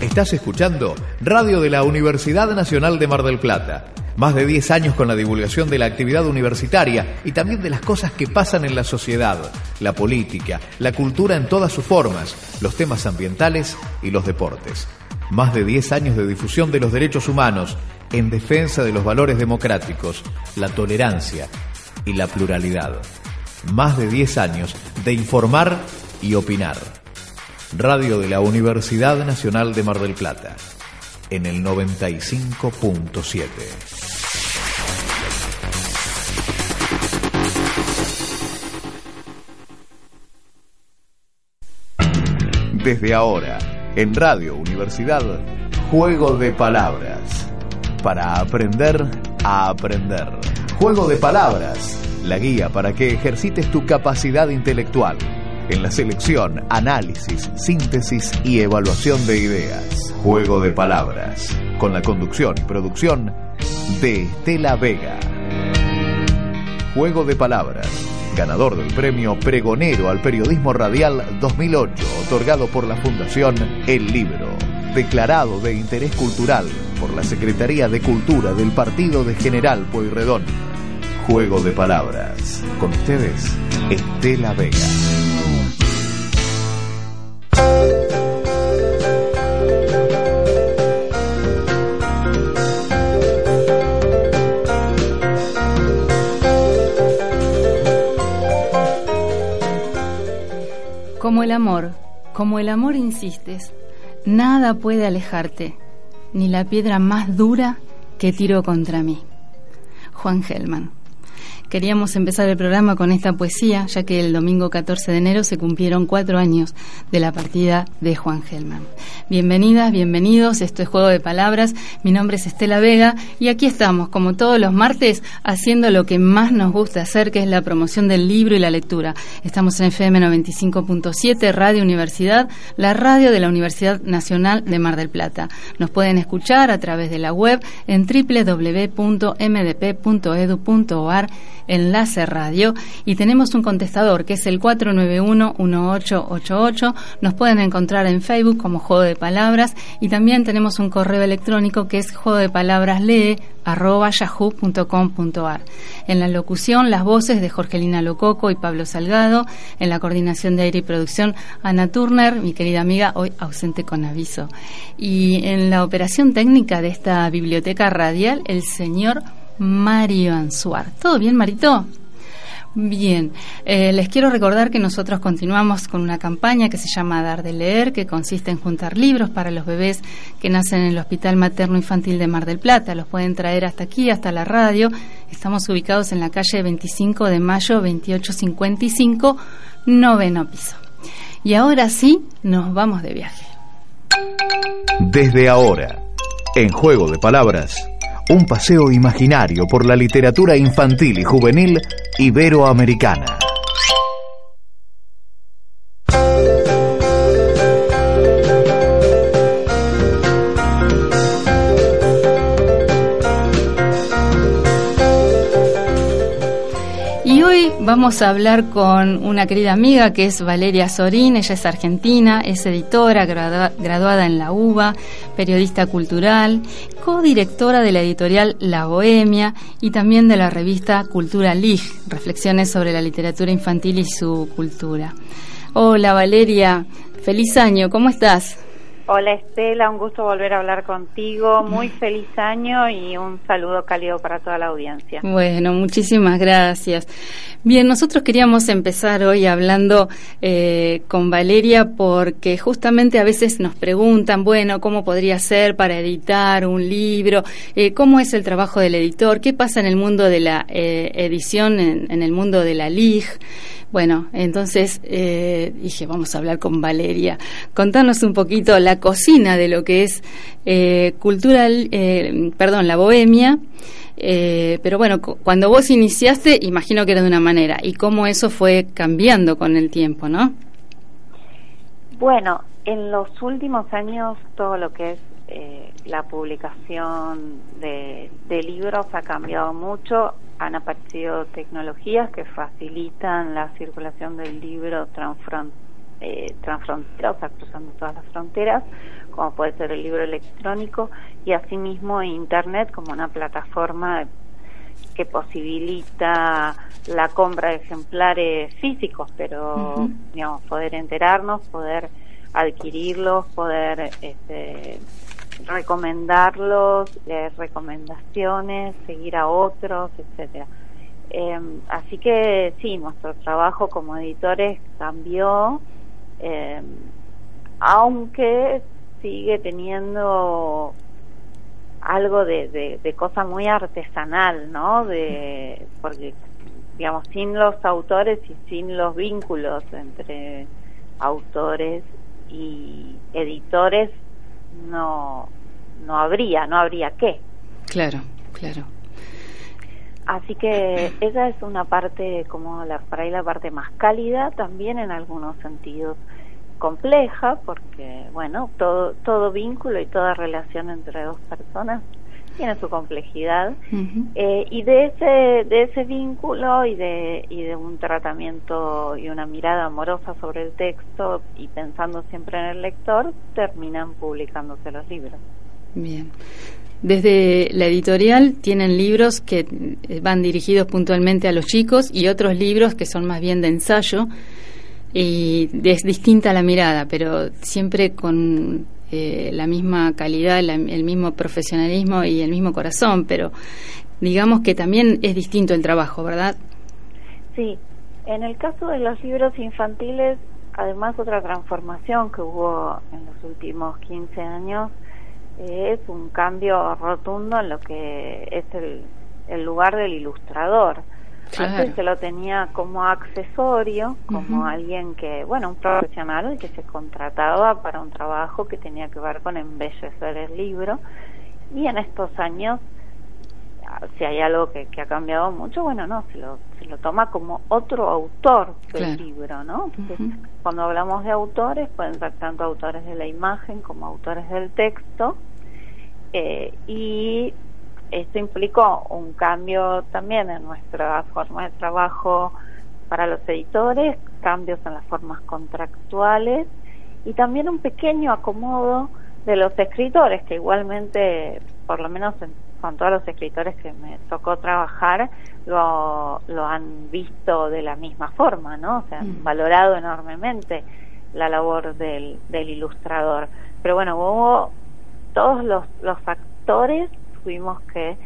Estás escuchando Radio de la Universidad Nacional de Mar del Plata. Más de 10 años con la divulgación de la actividad universitaria y también de las cosas que pasan en la sociedad, la política, la cultura en todas sus formas, los temas ambientales y los deportes. Más de 10 años de difusión de los derechos humanos en defensa de los valores democráticos, la tolerancia y la pluralidad. Más de 10 años de informar y opinar. Radio de la Universidad Nacional de Mar del Plata, en el 95.7. Desde ahora, en Radio Universidad, Juego de Palabras. Para aprender a aprender. Juego de Palabras, la guía para que ejercites tu capacidad intelectual en la selección, análisis, síntesis y evaluación de ideas. Juego de palabras, con la conducción y producción de Estela Vega. Juego de palabras, ganador del premio Pregonero al Periodismo Radial 2008, otorgado por la Fundación El Libro. Declarado de interés cultural por la Secretaría de Cultura del Partido de General Pueyrredón. Juego de palabras. Con ustedes, Estela Vega. Como el amor, como el amor insistes, nada puede alejarte, ni la piedra más dura que tiró contra mí. Juan Gelman. Queríamos empezar el programa con esta poesía, ya que el domingo 14 de enero se cumplieron cuatro años de la partida de Juan Gelman. Bienvenidas, bienvenidos, esto es Juego de Palabras, mi nombre es Estela Vega y aquí estamos, como todos los martes, haciendo lo que más nos gusta hacer, que es la promoción del libro y la lectura. Estamos en FM 95.7, Radio Universidad, la radio de la Universidad Nacional de Mar del Plata. Nos pueden escuchar a través de la web en www.mdp.edu.ar Enlace Radio y tenemos un contestador que es el 491-1888. Nos pueden encontrar en Facebook como Juego de Palabras y también tenemos un correo electrónico que es juego de palabras lee yahoo.com.ar. En la locución, las voces de Jorgelina Lococo y Pablo Salgado. En la coordinación de aire y producción, Ana Turner, mi querida amiga, hoy ausente con aviso. Y en la operación técnica de esta biblioteca radial, el señor Mario Ansuar. ¿Todo bien, Marito? Bien, eh, les quiero recordar que nosotros continuamos con una campaña que se llama Dar de Leer, que consiste en juntar libros para los bebés que nacen en el Hospital Materno Infantil de Mar del Plata. Los pueden traer hasta aquí, hasta la radio. Estamos ubicados en la calle 25 de mayo 2855, noveno piso. Y ahora sí, nos vamos de viaje. Desde ahora, en Juego de Palabras un paseo imaginario por la literatura infantil y juvenil iberoamericana. Vamos a hablar con una querida amiga que es Valeria Sorín, ella es argentina, es editora, graduada en la UBA, periodista cultural, codirectora de la editorial La Bohemia y también de la revista Cultura Lig, reflexiones sobre la literatura infantil y su cultura. Hola Valeria, feliz año, ¿cómo estás? Hola Estela, un gusto volver a hablar contigo. Muy feliz año y un saludo cálido para toda la audiencia. Bueno, muchísimas gracias. Bien, nosotros queríamos empezar hoy hablando eh, con Valeria porque justamente a veces nos preguntan, bueno, ¿cómo podría ser para editar un libro? Eh, ¿Cómo es el trabajo del editor? ¿Qué pasa en el mundo de la eh, edición, en, en, el mundo de la LIG? Bueno, entonces eh, dije, vamos a hablar con Valeria. Contanos un poquito la cocina de lo que es eh, cultural, eh, perdón, la bohemia. Eh, pero bueno, cuando vos iniciaste, imagino que era de una manera. ¿Y cómo eso fue cambiando con el tiempo, no? Bueno, en los últimos años todo lo que es eh, la publicación de, de, libros ha cambiado mucho. Han aparecido tecnologías que facilitan la circulación del libro eh, transfrontera, o sea, cruzando todas las fronteras, como puede ser el libro electrónico, y asimismo Internet como una plataforma que posibilita la compra de ejemplares físicos, pero digamos poder enterarnos, poder adquirirlos, poder este, recomendarlos, leer recomendaciones, seguir a otros, etcétera. Em, así que sí, nuestro trabajo como editores cambió, eh, aunque sigue teniendo algo de, de, cosa muy artesanal, ¿no? De, porque, digamos, sin los autores y sin los vínculos entre autores y editores, no, no habría, no habría qué. Claro, claro. Así que esa es una parte, como la, para ahí la parte más cálida, también en algunos sentidos compleja, porque, bueno, todo, todo vínculo y toda relación entre dos personas tiene su complejidad eh, y de ese de ese vínculo y de y de un tratamiento y una mirada amorosa sobre el texto y pensando siempre en el lector terminan publicándose los libros. Bien. Desde la editorial tienen libros que eh, van dirigidos puntualmente a los chicos y otros libros que son más bien de ensayo y es distinta la mirada, pero siempre con eh, la misma calidad, el mismo profesionalismo y el mismo corazón, pero digamos que también es distinto el trabajo, ¿verdad? Sí, en el caso de los libros infantiles, además otra transformación que hubo en los últimos 15 años es un cambio rotundo en lo que es el, lugar del ilustrador. Antes se lo tenía como accesorio, como alguien que, bueno, un profesional que se contrataba para un trabajo que tenía que ver con embellecer el libro. Y en estos años, si hay algo que, ha cambiado mucho, bueno, no, se lo, se lo toma como otro autor del libro, ¿no? cuando hablamos de autores, pueden ser tanto autores de la imagen como autores del texto. Eh, y esto implicó un cambio también en nuestra forma de trabajo para los editores, cambios en las formas contractuales y también un pequeño acomodo de los escritores, que igualmente, por lo menos con todos los escritores que me tocó trabajar, lo, lo han visto de la misma forma, ¿no? O sea, han mm. valorado enormemente la labor del, del ilustrador. Pero bueno, hubo todos los, los factores tuvimos que,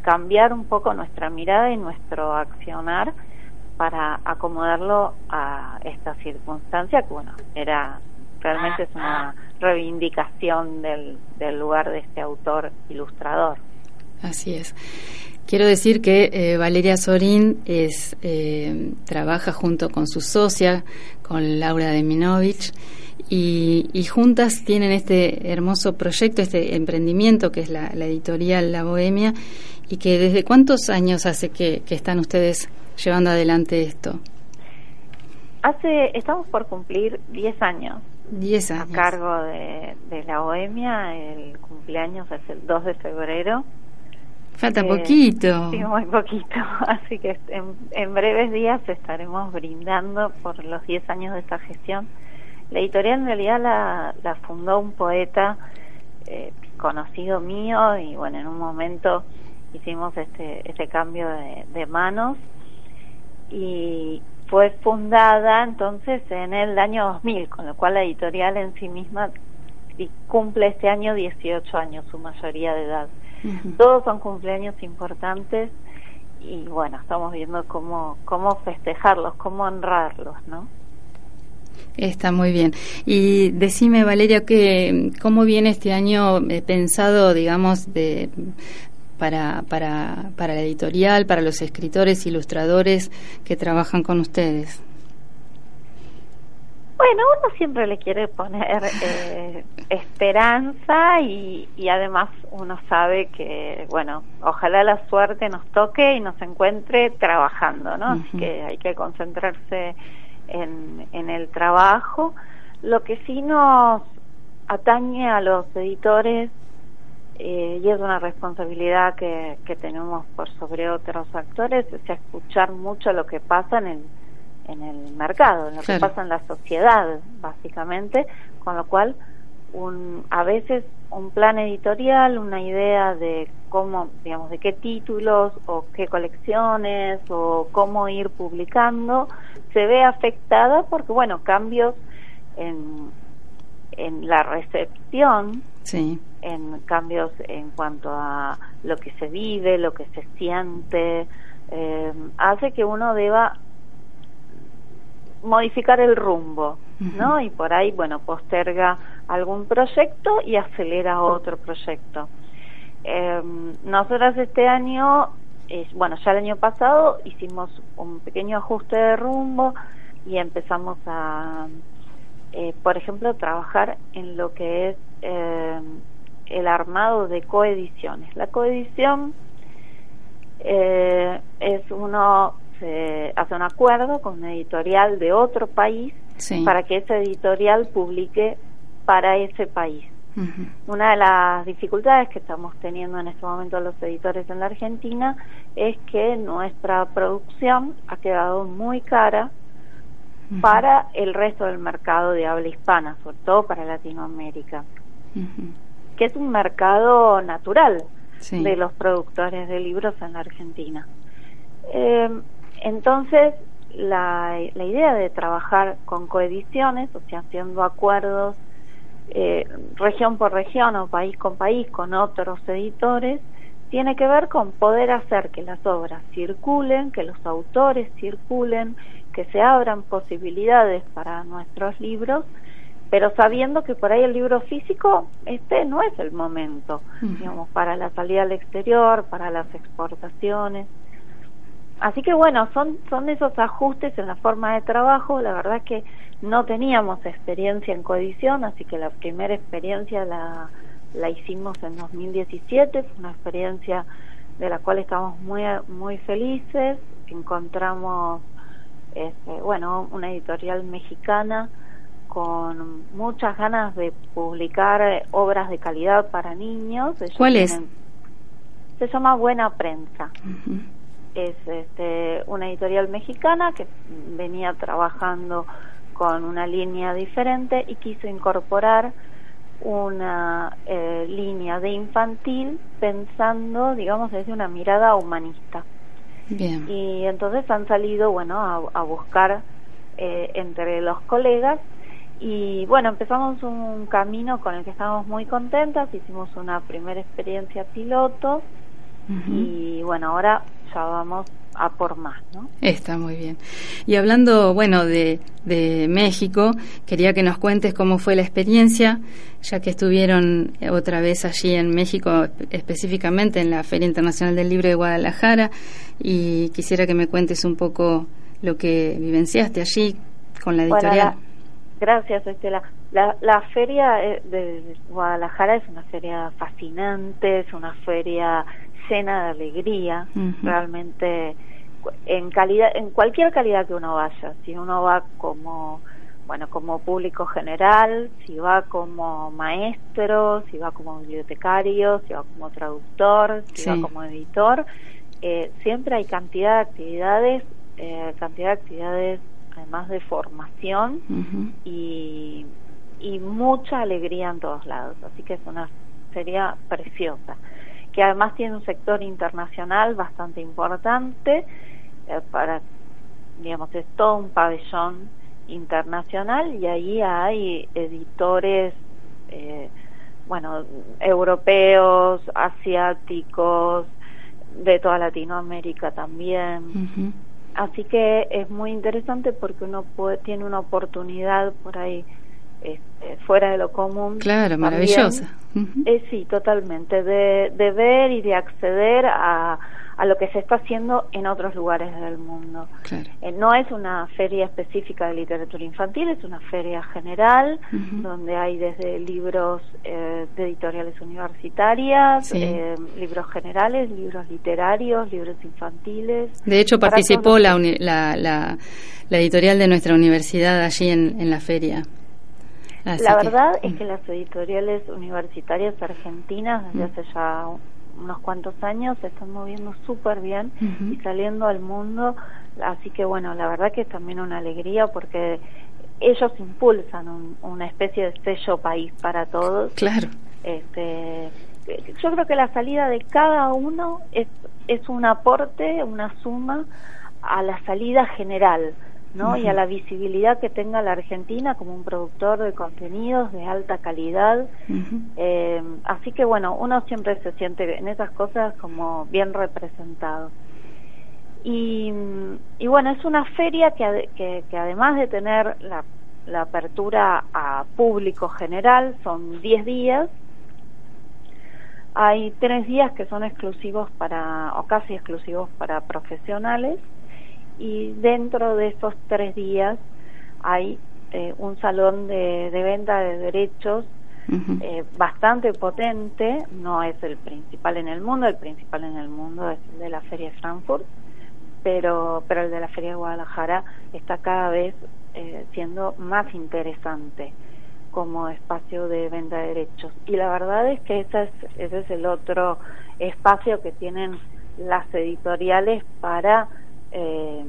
cambiar un poco nuestra mirada y nuestro accionar para acomodarlo a esta circunstancia que bueno era realmente es una reivindicación del, del lugar de este autor ilustrador. Así es. Quiero decir que eh, Valeria Sorín es, eh, trabaja junto con su socia, con Laura Deminovich, y, juntas tienen este hermoso proyecto, este emprendimiento que es la, editorial La Bohemia y que desde cuántos años hace que, están ustedes llevando adelante esto? Hace, estamos por cumplir 10 años. 10 años. A cargo de, La Bohemia, el cumpleaños es el 2 de febrero. Falta eh, poquito. Sí, muy poquito. Así que en, en breves días estaremos brindando por los 10 años de esta gestión la editorial en realidad la, la fundó un poeta eh, conocido mío y bueno, en un momento hicimos este, este cambio de, manos y fue fundada entonces en el año 2000, con lo cual la editorial en sí misma cumple este año 18 años, su mayoría de edad. Todos son cumpleaños importantes y bueno, estamos viendo cómo, cómo festejarlos, cómo honrarlos, ¿no? Está muy bien. Y decime, Valeria, que, ¿cómo viene este año eh, pensado, digamos, de, para, para, para la editorial, para los escritores, ilustradores que trabajan con ustedes? Bueno, uno siempre le quiere poner eh, esperanza y, y además uno sabe que, bueno, ojalá la suerte nos toque y nos encuentre trabajando, ¿no? Así que hay que concentrarse en, en el trabajo. Lo que sí nos atañe a los editores eh, y es una responsabilidad que, que tenemos por sobre otros actores es escuchar mucho lo que pasa en el, en el mercado, en lo que pasa en la sociedad, básicamente, con lo cual un, a veces un plan editorial, una idea de cómo, digamos, de qué títulos o qué colecciones o cómo ir publicando, se ve afectada porque, bueno, cambios en, en la recepción, sí. en cambios en cuanto a lo que se vive, lo que se siente, eh, hace que uno deba modificar el rumbo, ¿no? Y por ahí, bueno, posterga algún proyecto y acelera otro proyecto. Eh, nosotras este año, bueno, ya el año pasado hicimos un pequeño ajuste de rumbo y empezamos a, eh, por ejemplo, trabajar en lo que es eh, el armado de coediciones. La coedición eh, es uno se hace un acuerdo con un editorial de otro país para que ese editorial publique para ese país. Una de las dificultades que estamos teniendo en este momento los editores en la Argentina es que nuestra producción ha quedado muy cara para el resto del mercado de habla hispana, sobre todo para Latinoamérica, que es un mercado natural de los productores de libros en la Argentina. Eh, entonces, la, la, idea de trabajar con coediciones, o sea, haciendo acuerdos eh, región por región o país con país con otros editores, tiene que ver con poder hacer que las obras circulen, que los autores circulen, que se abran posibilidades para nuestros libros, pero sabiendo que por ahí el libro físico este no es el momento, digamos, para la salida al exterior, para las exportaciones. Así que bueno, son, son esos ajustes en la forma de trabajo. La verdad que no teníamos experiencia en coedición, así que la primera experiencia la, la hicimos en 2017. Fue una experiencia de la cual estamos muy, muy felices. Encontramos, este, bueno, una editorial mexicana con muchas ganas de publicar obras de calidad para niños. ¿Cuál es? Se llama Buena Prensa es este, una editorial mexicana que venía trabajando con una línea diferente y quiso incorporar una eh, línea de infantil pensando, digamos, desde una mirada humanista. Bien. Y entonces han salido, bueno, a, buscar eh, entre los colegas y bueno, empezamos un camino con el que estamos muy contentas, hicimos una primera experiencia piloto y bueno, ahora ya vamos a por más, ¿no? Está muy bien. Y hablando, bueno, de, de México, quería que nos cuentes cómo fue la experiencia, ya que estuvieron otra vez allí en México, específicamente en la Feria Internacional del Libro de Guadalajara, y quisiera que me cuentes un poco lo que vivenciaste allí con la editorial. Gracias, Estela. La, la feria eh, de Guadalajara es una feria fascinante, es una feria llena de alegría, realmente en calidad, en cualquier calidad que uno vaya, si uno va como bueno, como público general, si va como maestro, si va como bibliotecario, si va como traductor, si va como editor, eh, siempre hay cantidad de actividades, eh, cantidad de actividades además de formación y, y mucha alegría en todos lados, así que es una feria preciosa. Que además tiene un sector internacional bastante importante eh, para digamos es todo un pabellón internacional y ahí hay editores eh, bueno europeos asiáticos de toda Latinoamérica también así que es muy interesante porque uno puede, tiene una oportunidad por ahí este, fuera de lo común. Claro, maravillosa. Eh, sí, totalmente, de, de, ver y de acceder a, a lo que se está haciendo en otros lugares del mundo. Eh, no es una feria específica de literatura infantil, es una feria general donde hay desde libros eh, de editoriales universitarias, libros generales, libros literarios, libros infantiles. De hecho, participó la, la, la, editorial de nuestra universidad allí en, en la feria la verdad es mm. que las editoriales universitarias argentinas desde hace ya unos cuantos años se están moviendo súper bien y saliendo al mundo. Así que bueno, la verdad que es también una alegría porque ellos impulsan una especie de sello país para todos. Claro. Este, yo creo que la salida de cada uno es, es un aporte, una suma a la salida general. ¿No? y a la visibilidad que tenga la Argentina como un productor de contenidos de alta calidad. eh, así que bueno, uno siempre se siente en esas cosas como bien representado. Y, y bueno, es una feria que, que, que además de tener la, la, apertura a público general, son 10 días, hay tres días que son exclusivos para, o casi exclusivos para profesionales, y dentro de esos tres días hay eh, un salón de, de, venta de derechos eh, bastante potente, no es el principal en el mundo, el principal en el mundo es el de la Feria de Frankfurt, pero, pero el de la Feria de Guadalajara está cada vez eh, siendo más interesante como espacio de venta de derechos. Y la verdad es que ese es, ese es el otro espacio que tienen las editoriales para eh,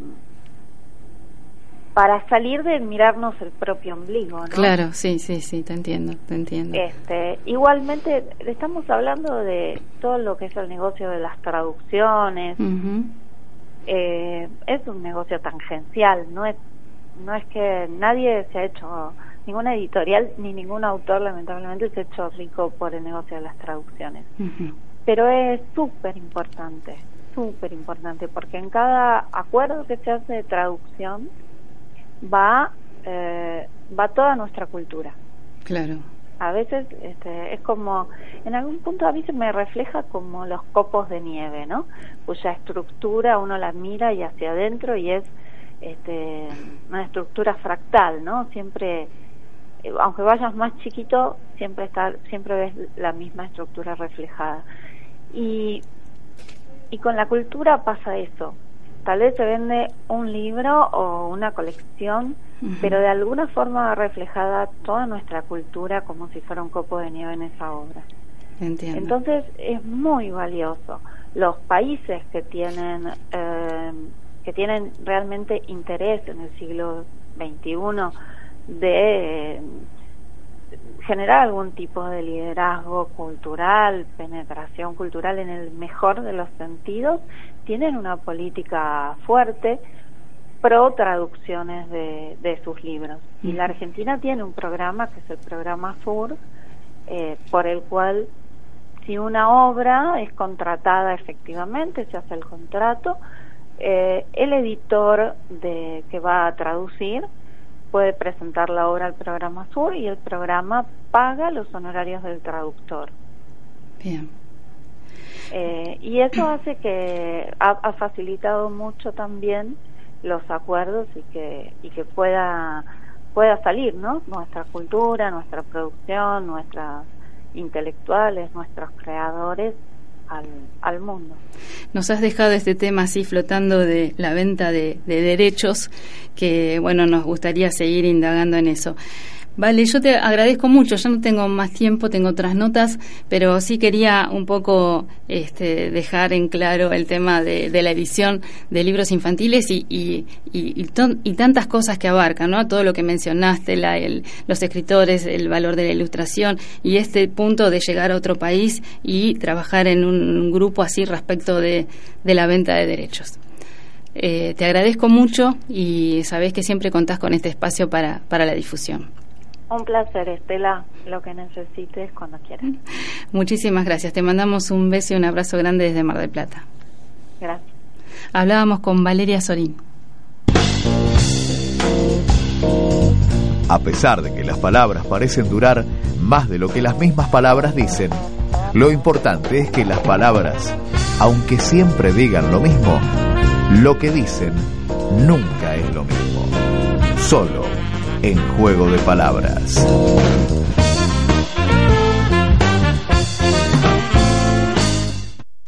para salir de mirarnos el propio ombligo, ¿no? Claro, sí, sí, sí, te entiendo, te entiendo. Este, igualmente estamos hablando de todo lo que es el negocio de las traducciones. eh, es un negocio tangencial, no es no es que nadie se ha hecho ninguna editorial ni ningún autor lamentablemente se ha hecho rico por el negocio de las traducciones. Pero es súper importante súper importante porque en cada acuerdo que se hace de traducción va eh, va toda nuestra cultura. Claro. A veces este, es como, en algún punto a mí se me refleja como los copos de nieve, ¿no? Cuya estructura uno la mira y hacia adentro y es este, una estructura fractal, ¿no? Siempre, eh, aunque vayas más chiquito, siempre está, siempre ves la misma estructura reflejada. Y y con la cultura pasa eso. Tal vez se vende un libro o una colección, pero de alguna forma reflejada toda nuestra cultura como si fuera un copo de nieve en esa obra. Entiendo. Entonces es muy valioso. Los países que tienen eh, que tienen realmente interés en el siglo XXI de generar algún tipo de liderazgo cultural, penetración cultural en el mejor de los sentidos, tienen una política fuerte pro traducciones de, de sus libros. Y la Argentina tiene un programa que es el programa SUR, eh, por el cual si una obra es contratada efectivamente, se hace el contrato, eh, el editor de que va a traducir puede presentar la obra al programa Sur y el programa paga los honorarios del traductor. Bien. Eh, y eso hace que ha, ha, facilitado mucho también los acuerdos y que y que pueda pueda salir, ¿no? Nuestra cultura, nuestra producción, nuestras intelectuales, nuestros creadores al, al, mundo. Nos has dejado este tema así flotando de la venta de, de derechos, que bueno, nos gustaría seguir indagando en eso. Vale, yo te agradezco mucho. Ya no tengo más tiempo, tengo otras notas, pero sí quería un poco este, dejar en claro el tema de, de la edición de libros infantiles y, y, y, y, tantas cosas que abarcan, ¿no? Todo lo que mencionaste, la, el, los escritores, el valor de la ilustración y este punto de llegar a otro país y trabajar en un grupo así respecto de, de la venta de derechos. Eh, te agradezco mucho y sabes que siempre contás con este espacio para, para la difusión. Un placer, Estela. Lo que necesites cuando quieras. Muchísimas gracias. Te mandamos un beso y un abrazo grande desde Mar del Plata. Gracias. Hablábamos con Valeria Sorín. A pesar de que las palabras parecen durar más de lo que las mismas palabras dicen, lo importante es que las palabras, aunque siempre digan lo mismo, lo que dicen nunca es lo mismo. Solo en Juego de Palabras.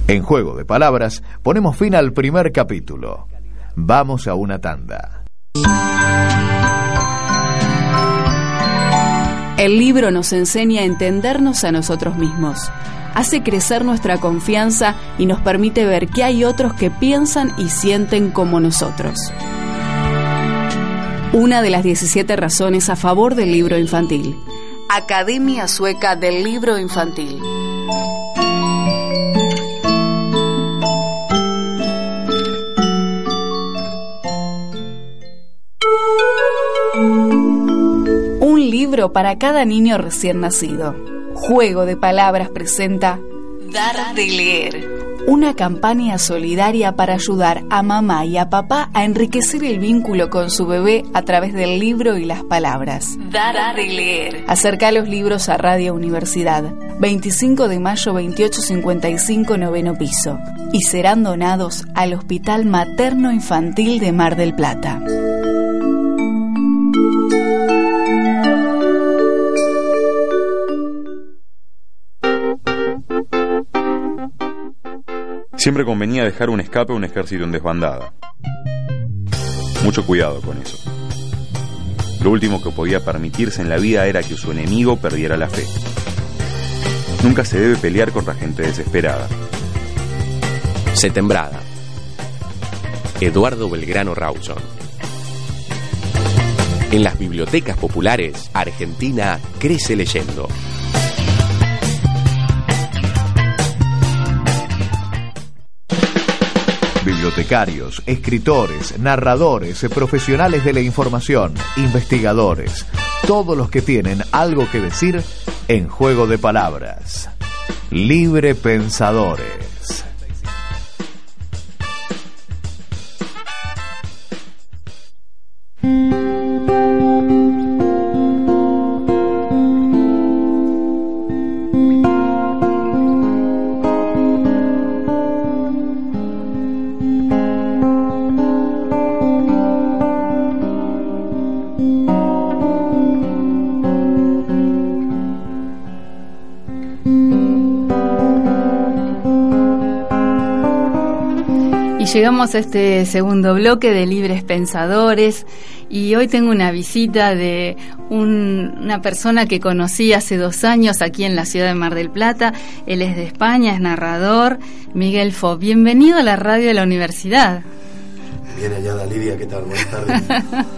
En Juego de Palabras ponemos fin al primer capítulo. Vamos a una tanda. El libro nos enseña a entendernos a nosotros mismos, hace crecer nuestra confianza y nos permite ver que hay otros que piensan y sienten como nosotros. Una de las 17 razones a favor del libro infantil. Academia Sueca del Libro Infantil. Un libro para cada niño recién nacido. Juego de Palabras presenta Dar de leer. Una campaña solidaria para ayudar a mamá y a papá a enriquecer el vínculo con su bebé a través del libro y las palabras. Dar de leer. Acerca los libros a Radio Universidad. 25 de mayo 2855 noveno piso. Y serán donados al Hospital Materno Infantil de Mar del Plata. Siempre convenía dejar un escape a un ejército en desbandada. Mucho cuidado con eso. Lo último que podía permitirse en la vida era que su enemigo perdiera la fe. Nunca se debe pelear contra gente desesperada. Setembrada. Eduardo Belgrano Rawson. En las bibliotecas populares, Argentina crece leyendo. Bibliotecarios, escritores, narradores, profesionales de la información, investigadores, todos los que tienen algo que decir en juego de palabras. Libre Pensadores. Este segundo bloque de Libres Pensadores y hoy tengo una visita de un- una persona que conocí hace dos años aquí en la ciudad de Mar del Plata. Él es de España, es narrador, Miguel Fo. Bienvenido a la radio de la universidad. Bien hallada Lidia, ¿qué tal? Buenas tardes.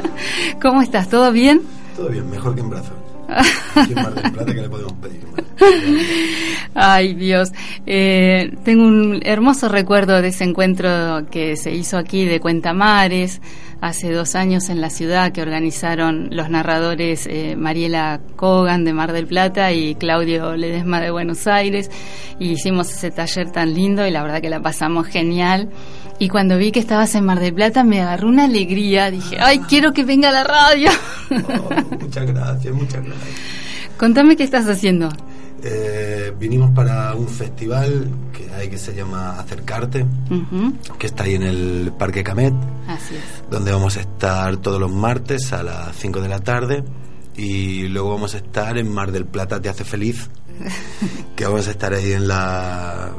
¿Cómo estás? ¿Todo bien? Todo bien, mejor que en brazos. Aquí en Mar del Plata, ¿qué le podemos pedir? más? Ay, Dios. Eh, tengo un hermoso recuerdo de ese encuentro que se hizo aquí de Cuentamares hace dos años en la ciudad que organizaron los narradores eh, Mariela Kogan de Mar del Plata y Claudio Ledesma de Buenos Aires. Y hicimos ese taller tan lindo y la verdad que la pasamos genial. Y cuando vi que estabas en Mar del Plata me agarró una alegría. Dije, ay, quiero que venga a la radio. Oh, muchas gracias, muchas gracias. Contame qué estás haciendo. Eh, vinimos para un festival que hay que se llama Acercarte, que está ahí en el Parque Camet, Así es. donde vamos a estar todos los martes a las 5 de la tarde. Y luego vamos a estar en Mar del Plata Te Hace Feliz, que vamos a estar ahí en la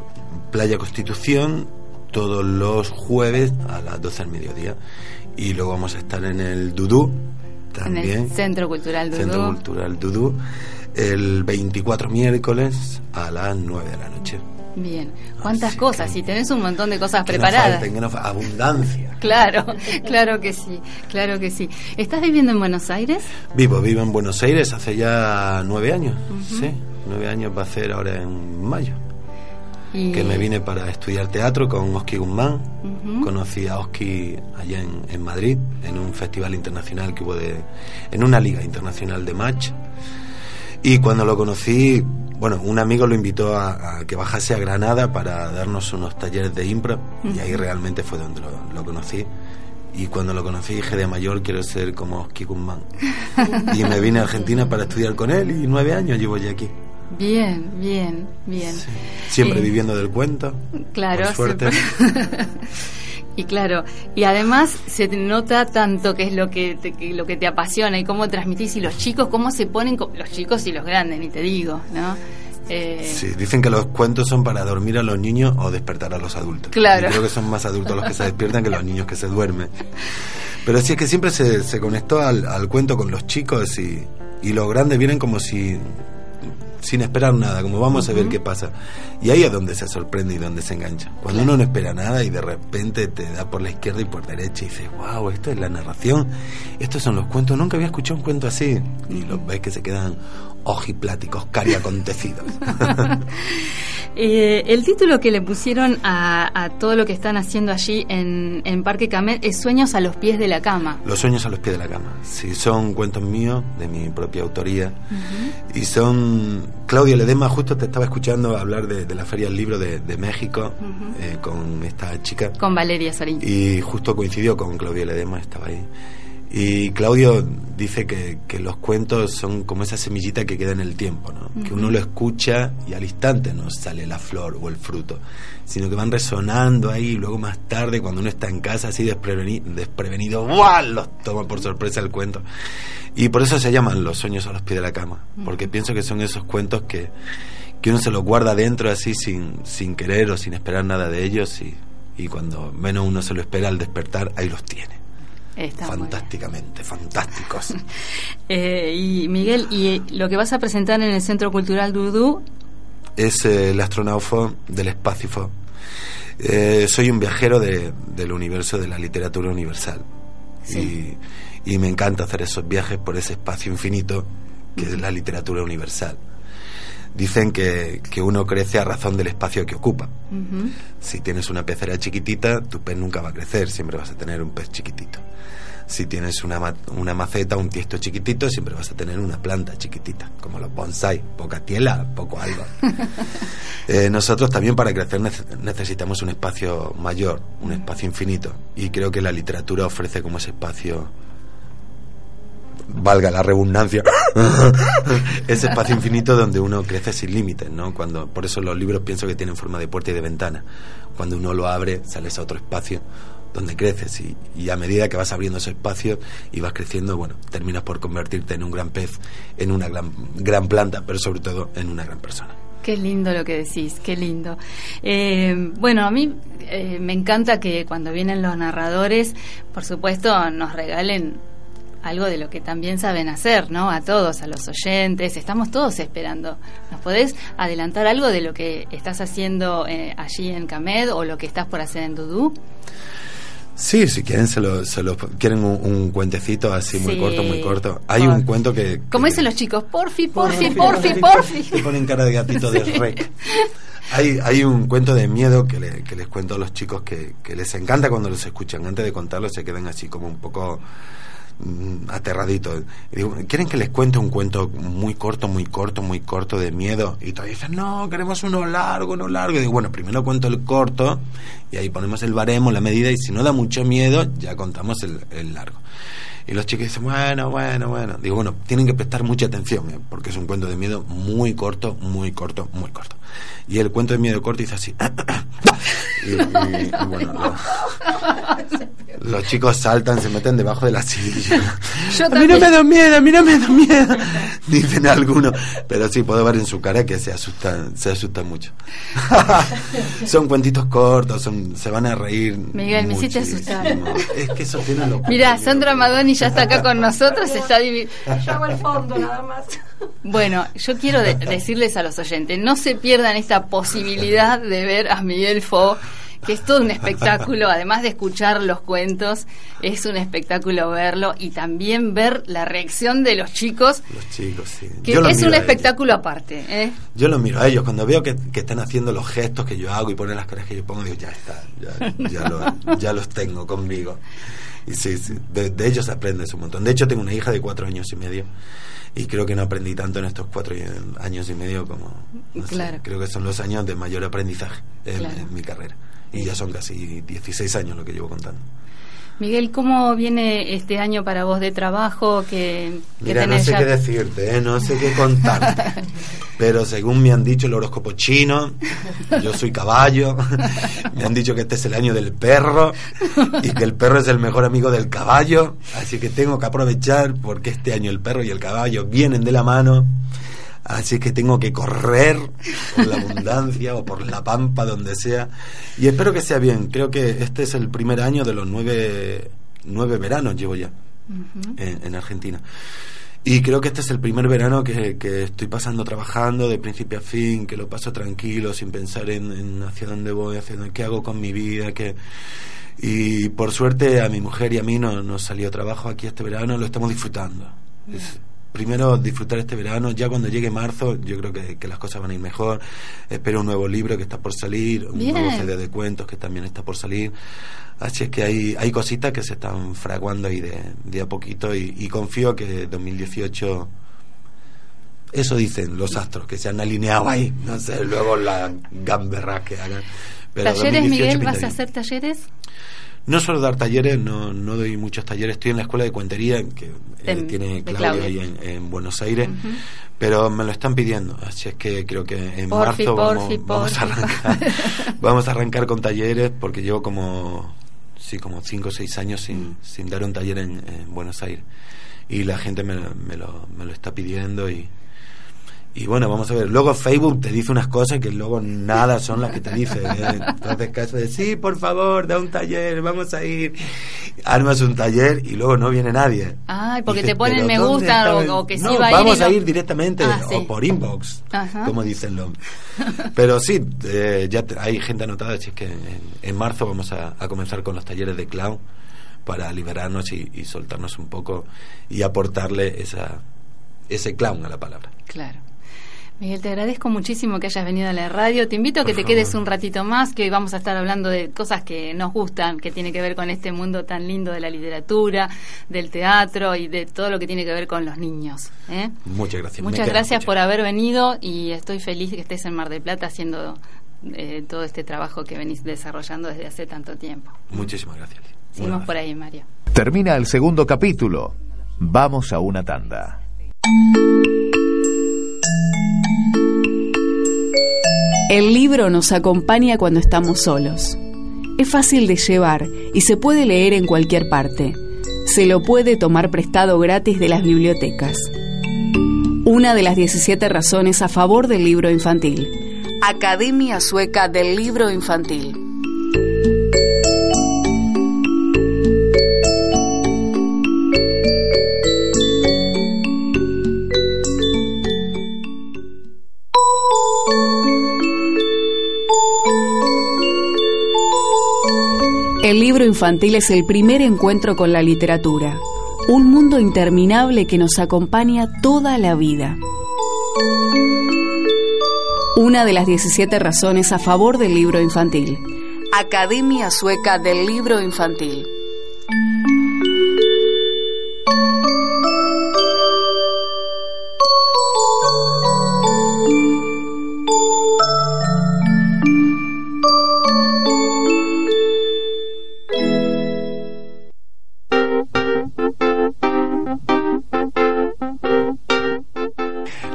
Playa Constitución todos los jueves a las 12 del mediodía. Y luego vamos a estar en el Dudú también. En el Centro Cultural Dudú. Centro Cultural Dudú, el 24 miércoles a las 9 de la noche. Bien, cuántas Así cosas, y tenés un montón de cosas Que no preparadas. falten, que no abundancia. Claro, claro que sí, claro que sí. ¿Estás viviendo en Buenos Aires? Vivo, vivo en Buenos Aires hace ya nueve años, sí, nueve años va a ser ahora en mayo. Y... Que me vine para estudiar teatro con Oski Guzmán. Conocí a Oski allá en, en Madrid, en un festival internacional que hubo de. en una liga internacional de match. Y cuando lo conocí, bueno, un amigo lo invitó a, a que bajase a Granada para darnos unos talleres de impro y ahí realmente fue donde lo, lo conocí. Y cuando lo conocí dije de mayor quiero ser como Oski Guzmán. y me vine a Argentina para estudiar con él y nueve años llevo ya aquí. Bien, bien, bien. Siempre Eh, viviendo del cuento. Claro, Por suerte. siempre. y claro, y además se te nota tanto qué es lo que te, que lo que te apasiona y cómo transmitís y los chicos cómo se ponen los chicos y los grandes, ni te digo, ¿no? Eh, Sí, dicen que los cuentos son para dormir a los niños o despertar a los adultos. Claro. Y creo que son más adultos los que se despiertan que los niños que se duermen. Pero sí es que siempre se, se conectó al, al cuento con los chicos y, y los grandes vienen como si sin esperar nada, como vamos a ver qué pasa. Y ahí es donde se sorprende y donde se engancha. Cuando uno no espera nada y de repente te da por la izquierda y por derecha y dices, wow, esto es la narración, estos son los cuentos, nunca había escuchado un cuento así. Y los ves que se quedan ojipláticos, cari acontecidos. Eh, el título que le pusieron a, todo lo que están haciendo allí en, Parque Camet es Sueños a los pies de la cama. Los sueños a los pies de la cama. Sí, son cuentos míos, de mi propia autoría. Y son. Claudio Ledema, justo te estaba escuchando hablar de, la Feria del Libro de, México eh, con esta chica. Con Valeria Sarín. Y justo coincidió con Claudio Ledema, estaba ahí. Y Claudio dice que, los cuentos son como esa semillita que queda en el tiempo, ¿no? que uno lo escucha y al instante no sale la flor o el fruto, sino que van resonando ahí y luego más tarde cuando uno está en casa así desprevenido, desprevenido los toma por sorpresa el cuento. Y por eso se llaman los sueños a los pies de la cama, porque pienso que son esos cuentos que, que uno se los guarda dentro así sin, sin querer o sin esperar nada de ellos y, y cuando menos uno se lo espera al despertar, ahí los tiene fantásticamente, fantásticos. Eh, y Miguel, ¿y lo que vas a presentar en el Centro Cultural Dudú? Es eh, el astronaufo del espacio. Eh, soy un viajero de, del universo de la literatura universal. Y, y, me encanta hacer esos viajes por ese espacio infinito que es la literatura universal. Dicen que, que, uno crece a razón del espacio que ocupa. Si tienes una pecera chiquitita, tu pez nunca va a crecer, siempre vas a tener un pez chiquitito. Si tienes una, una maceta, un tiesto chiquitito, siempre vas a tener una planta chiquitita, como los bonsai, poca tierra, poco algo. Eh, nosotros también para crecer necesitamos un espacio mayor, un espacio infinito, y creo que la literatura ofrece como ese espacio valga la redundancia, ese espacio infinito donde uno crece sin límites, ¿no? Cuando, por eso los libros pienso que tienen forma de puerta y de ventana. Cuando uno lo abre, sales a otro espacio donde creces y, a medida que vas abriendo ese espacio y vas creciendo, bueno, terminas por convertirte en un gran pez, en una gran, gran planta, pero sobre todo en una gran persona. Qué lindo lo que decís, qué lindo. Eh, bueno, a mí eh, me encanta que cuando vienen los narradores, por supuesto, nos regalen algo de lo que también saben hacer, ¿no? A todos, a los oyentes, estamos todos esperando. ¿Nos podés adelantar algo de lo que estás haciendo eh, allí en Camed o lo que estás por hacer en Dudú? Sí, si quieren, se lo, se lo quieren un, cuentecito así muy corto, muy corto. Hay un cuento que, Como dicen los chicos, porfi, porfi, porfi, porfi. Ponen cara de gatito de rec. Hay, hay un cuento de miedo que, que les cuento a los chicos que, que les encanta cuando los escuchan. Antes de contarlo se quedan así como un poco Mm, aterradito. ¿quieren que les cuente un cuento muy corto, muy corto, muy corto de miedo? Y todos dicen, no, queremos uno largo, uno largo. Y digo, bueno, primero cuento el corto y ahí ponemos el baremo, la medida, y si no da mucho miedo, ya contamos el, largo. Y los chicos dicen, bueno, bueno, bueno. Digo, bueno, tienen que prestar mucha atención, ¿eh? porque es un cuento de miedo muy corto, muy corto, muy corto. Y el cuento de miedo corto dice así. y, bueno, los chicos saltan, se meten debajo de la silla. a mí no me da miedo, a mí no me da miedo. Dicen algunos. Pero sí, puedo ver en su cara que se asustan, se asustan mucho. son cuentitos cortos, son, se van a reír. Miguel, me hiciste asustar. Es que eso tiene lo Mira, Sandra Madoni ya está acá con nosotros, está dividido. el fondo nada más. Bueno, yo quiero decirles a los oyentes, no se pierdan esta posibilidad de ver a Miguel Fo que es todo un espectáculo, además de escuchar los cuentos, es un espectáculo verlo y también ver la reacción de los chicos. Los chicos, sí. Que es un espectáculo aparte. ¿eh? Yo los miro a ellos, cuando veo que, están haciendo los gestos que yo hago y ponen las caras que yo pongo, digo, ya está, ya, ya, los tengo conmigo. Y sí, sí de, de ellos aprendes un montón. De hecho, tengo una hija de cuatro años y medio y creo que no aprendí tanto en estos cuatro años y medio como creo que son los años de mayor aprendizaje en mi carrera y ya son casi 16 años lo que llevo contando. Miguel, ¿cómo viene este año para vos de trabajo? Que, Mira, no sé qué decirte, ¿eh? no sé qué contarte. Pero según me han dicho el horóscopo chino, yo soy caballo, me han dicho que este es el año del perro y que el perro es el mejor amigo del caballo, así que tengo que aprovechar porque este año el perro y el caballo vienen de la mano Así que tengo que correr por la abundancia o por la pampa, donde sea. Y espero que sea bien. Creo que este es el primer año de los nueve, nueve veranos, llevo ya, en, Argentina. Y creo que este es el primer verano que, que, estoy pasando trabajando de principio a fin, que lo paso tranquilo, sin pensar en, en hacia dónde voy, hacia dónde, qué hago con mi vida, que... Y por suerte a mi mujer y a mí no, nos salió trabajo aquí este verano, lo estamos disfrutando. Es, primero disfrutar este verano, ya cuando llegue marzo yo creo que, que, las cosas van a ir mejor, espero un nuevo libro que está por salir, un Bien. nuevo CD de cuentos que también está por salir, así es que hay, hay cositas que se están fraguando ahí de, de a poquito y, y confío que 2018 eso dicen los astros que se han alineado ahí no sé luego la gamberra que hagan pero ¿Talleres, Miguel? ¿Vas a hacer talleres? No suelo dar talleres, no, no doy muchos talleres. Estoy en la escuela de cuentería que eh, tiene Claudia, ahí en, en Buenos Aires, uh -huh. pero me lo están pidiendo. Así es que creo que en porfi, marzo porfi, vamos, vamos, a arrancar, vamos a arrancar con talleres porque llevo como sí como cinco o seis años sin, mm. sin dar un taller en, en, Buenos Aires y la gente me, me, lo, me lo está pidiendo y y bueno, vamos a ver. Luego Facebook te dice unas cosas que luego nada son las que te dice. ¿eh? Entonces, caso de sí, por favor, da un taller, vamos a ir. Armas un taller y luego no viene nadie. Ay, porque dices, te ponen me gusta o, o, que no, sí va a ir. Vamos a ir directamente ah, sí. o por inbox, Ajá. como dicen los. Pero sí, eh, ya te, hay gente anotada, así que en, en marzo vamos a, a, comenzar con los talleres de clown para liberarnos y, y soltarnos un poco y aportarle esa, ese clown a la palabra. Claro. Miguel, te agradezco muchísimo que hayas venido a la radio. Te invito a que Por te favor. quedes un ratito más, que hoy vamos a estar hablando de cosas que nos gustan, que tiene que ver con este mundo tan lindo de la literatura, del teatro y de todo lo que tiene que ver con los niños. ¿eh? Muchas gracias. Muchas gracias por haber venido y estoy feliz que estés en Mar del Plata haciendo eh, todo este trabajo que venís desarrollando desde hace tanto tiempo. Muchísimas gracias. Seguimos por ahí, Mario. Termina el segundo capítulo. Vamos a una tanda. El libro nos acompaña cuando estamos solos. Es fácil de llevar y se puede leer en cualquier parte. Se lo puede tomar prestado gratis de las bibliotecas. Una de las 17 razones a favor del libro infantil. Academia Sueca del Libro Infantil. Infantil es el primer encuentro con la literatura, un mundo interminable que nos acompaña toda la vida. Una de las 17 razones a favor del libro infantil. Academia Sueca del Libro Infantil.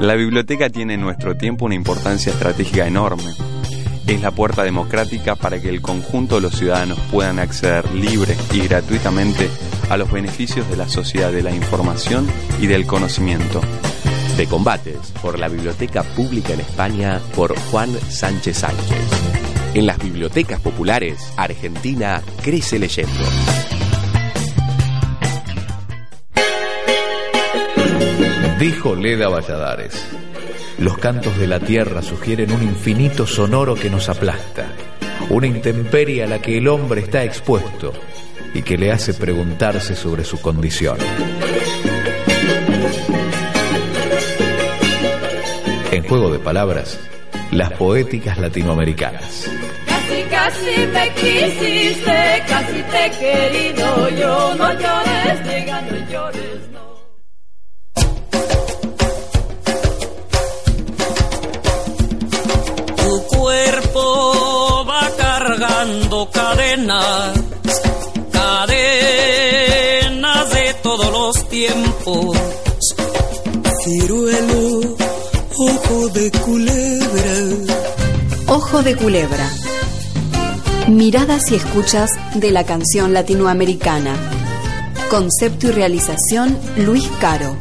La biblioteca tiene en nuestro tiempo una importancia estratégica enorme. Es la puerta democrática para que el conjunto de los ciudadanos puedan acceder libre y gratuitamente a los beneficios de la sociedad de la información y del conocimiento. De combates por la Biblioteca Pública en España por Juan Sánchez Sánchez. En las bibliotecas populares, Argentina crece leyendo. Dijo Leda Valladares. Los cantos de la tierra sugieren un infinito sonoro que nos aplasta, una intemperie a la que el hombre está expuesto y que le hace preguntarse sobre su condición. En juego de palabras, las poéticas latinoamericanas. Casi, casi me quisiste, casi te he querido yo, no llores, diga, no llores, cadenas, cadenas de todos los tiempos. Ciruelo, ojo de culebra. Ojo de culebra. Miradas y escuchas de la canción latinoamericana. Concepto y realización Luis Caro.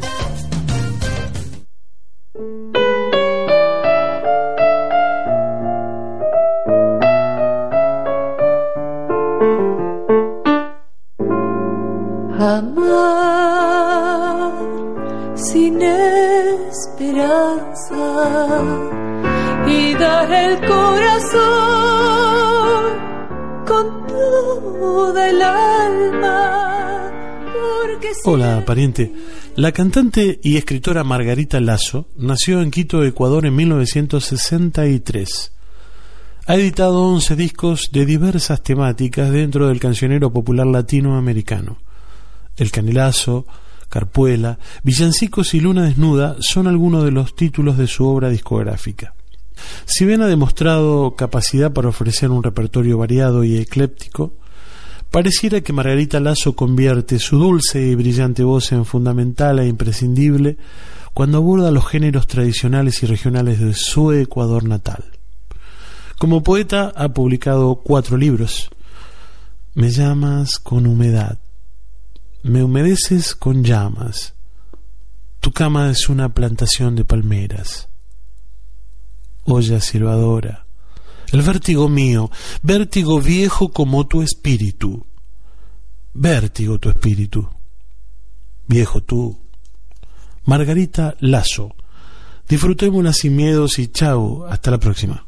La cantante y escritora Margarita Lazo nació en Quito, Ecuador en 1963. Ha editado 11 discos de diversas temáticas dentro del cancionero popular latinoamericano. El Canelazo, Carpuela, Villancicos y Luna Desnuda son algunos de los títulos de su obra discográfica. Si bien ha demostrado capacidad para ofrecer un repertorio variado y ecléptico, pareciera que Margarita Lazo convierte su dulce y brillante voz en fundamental e imprescindible cuando aborda los géneros tradicionales y regionales de su Ecuador natal. Como poeta ha publicado cuatro libros. Me llamas con humedad, me humedeces con llamas, tu cama es una plantación de palmeras, olla silbadora, el vértigo mío, vértigo viejo como tu espíritu, vértigo tu espíritu, viejo tú. Margarita Lazo, disfrutémosla sin miedos y chao, hasta la próxima.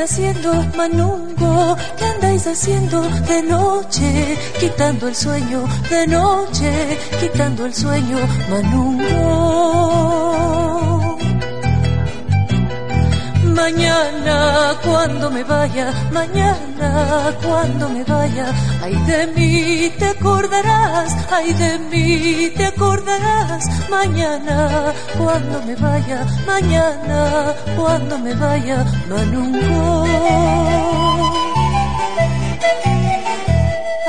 Haciendo? Manungo, ¿qué andáis haciendo de noche? Quitando el sueño de noche, quitando el sueño, Manungo. Mañana cuando me vaya, mañana cuando me vaya, ay de mí te acordarás, ay de mí te acordarás, mañana cuando me vaya, mañana cuando me vaya, Manungo.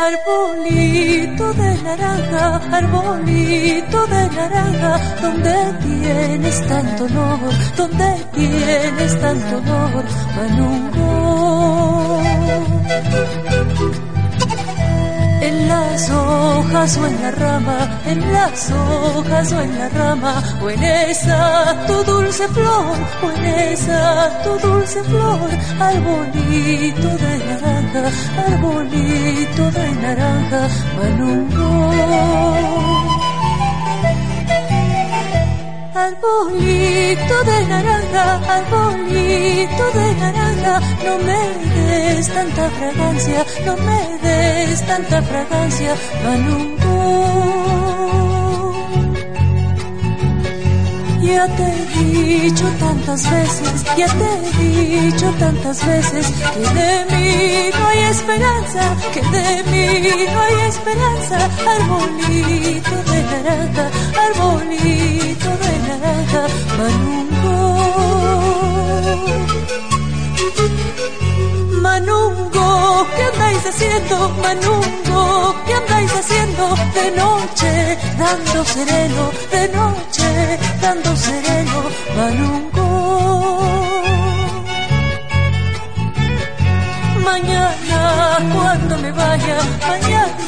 Arbolito de naranja, arbolito de naranja, donde tienes tanto olor, donde tienes tanto olor, Manungo. En las hojas o en la rama, en las hojas o en la rama, o en esa tu dulce flor, o en esa tu dulce flor, arbolito de naranja, arbolito de naranja, manungo. Arbolito de naranja, arbolito de naranja, no me des tanta fragancia, no me des tanta fragancia, manungo. Ya te he dicho tantas veces, ya te he dicho tantas veces que de mí no hay esperanza, que de mí no hay esperanza. Arbolito de naranja, arbolito de naranja, manungo. Manungo, ¿qué andáis haciendo? Manungo, ¿qué haciendo? De noche, dando sereno, de noche, dando sereno, Manungo. Mañana cuando me vaya, mañana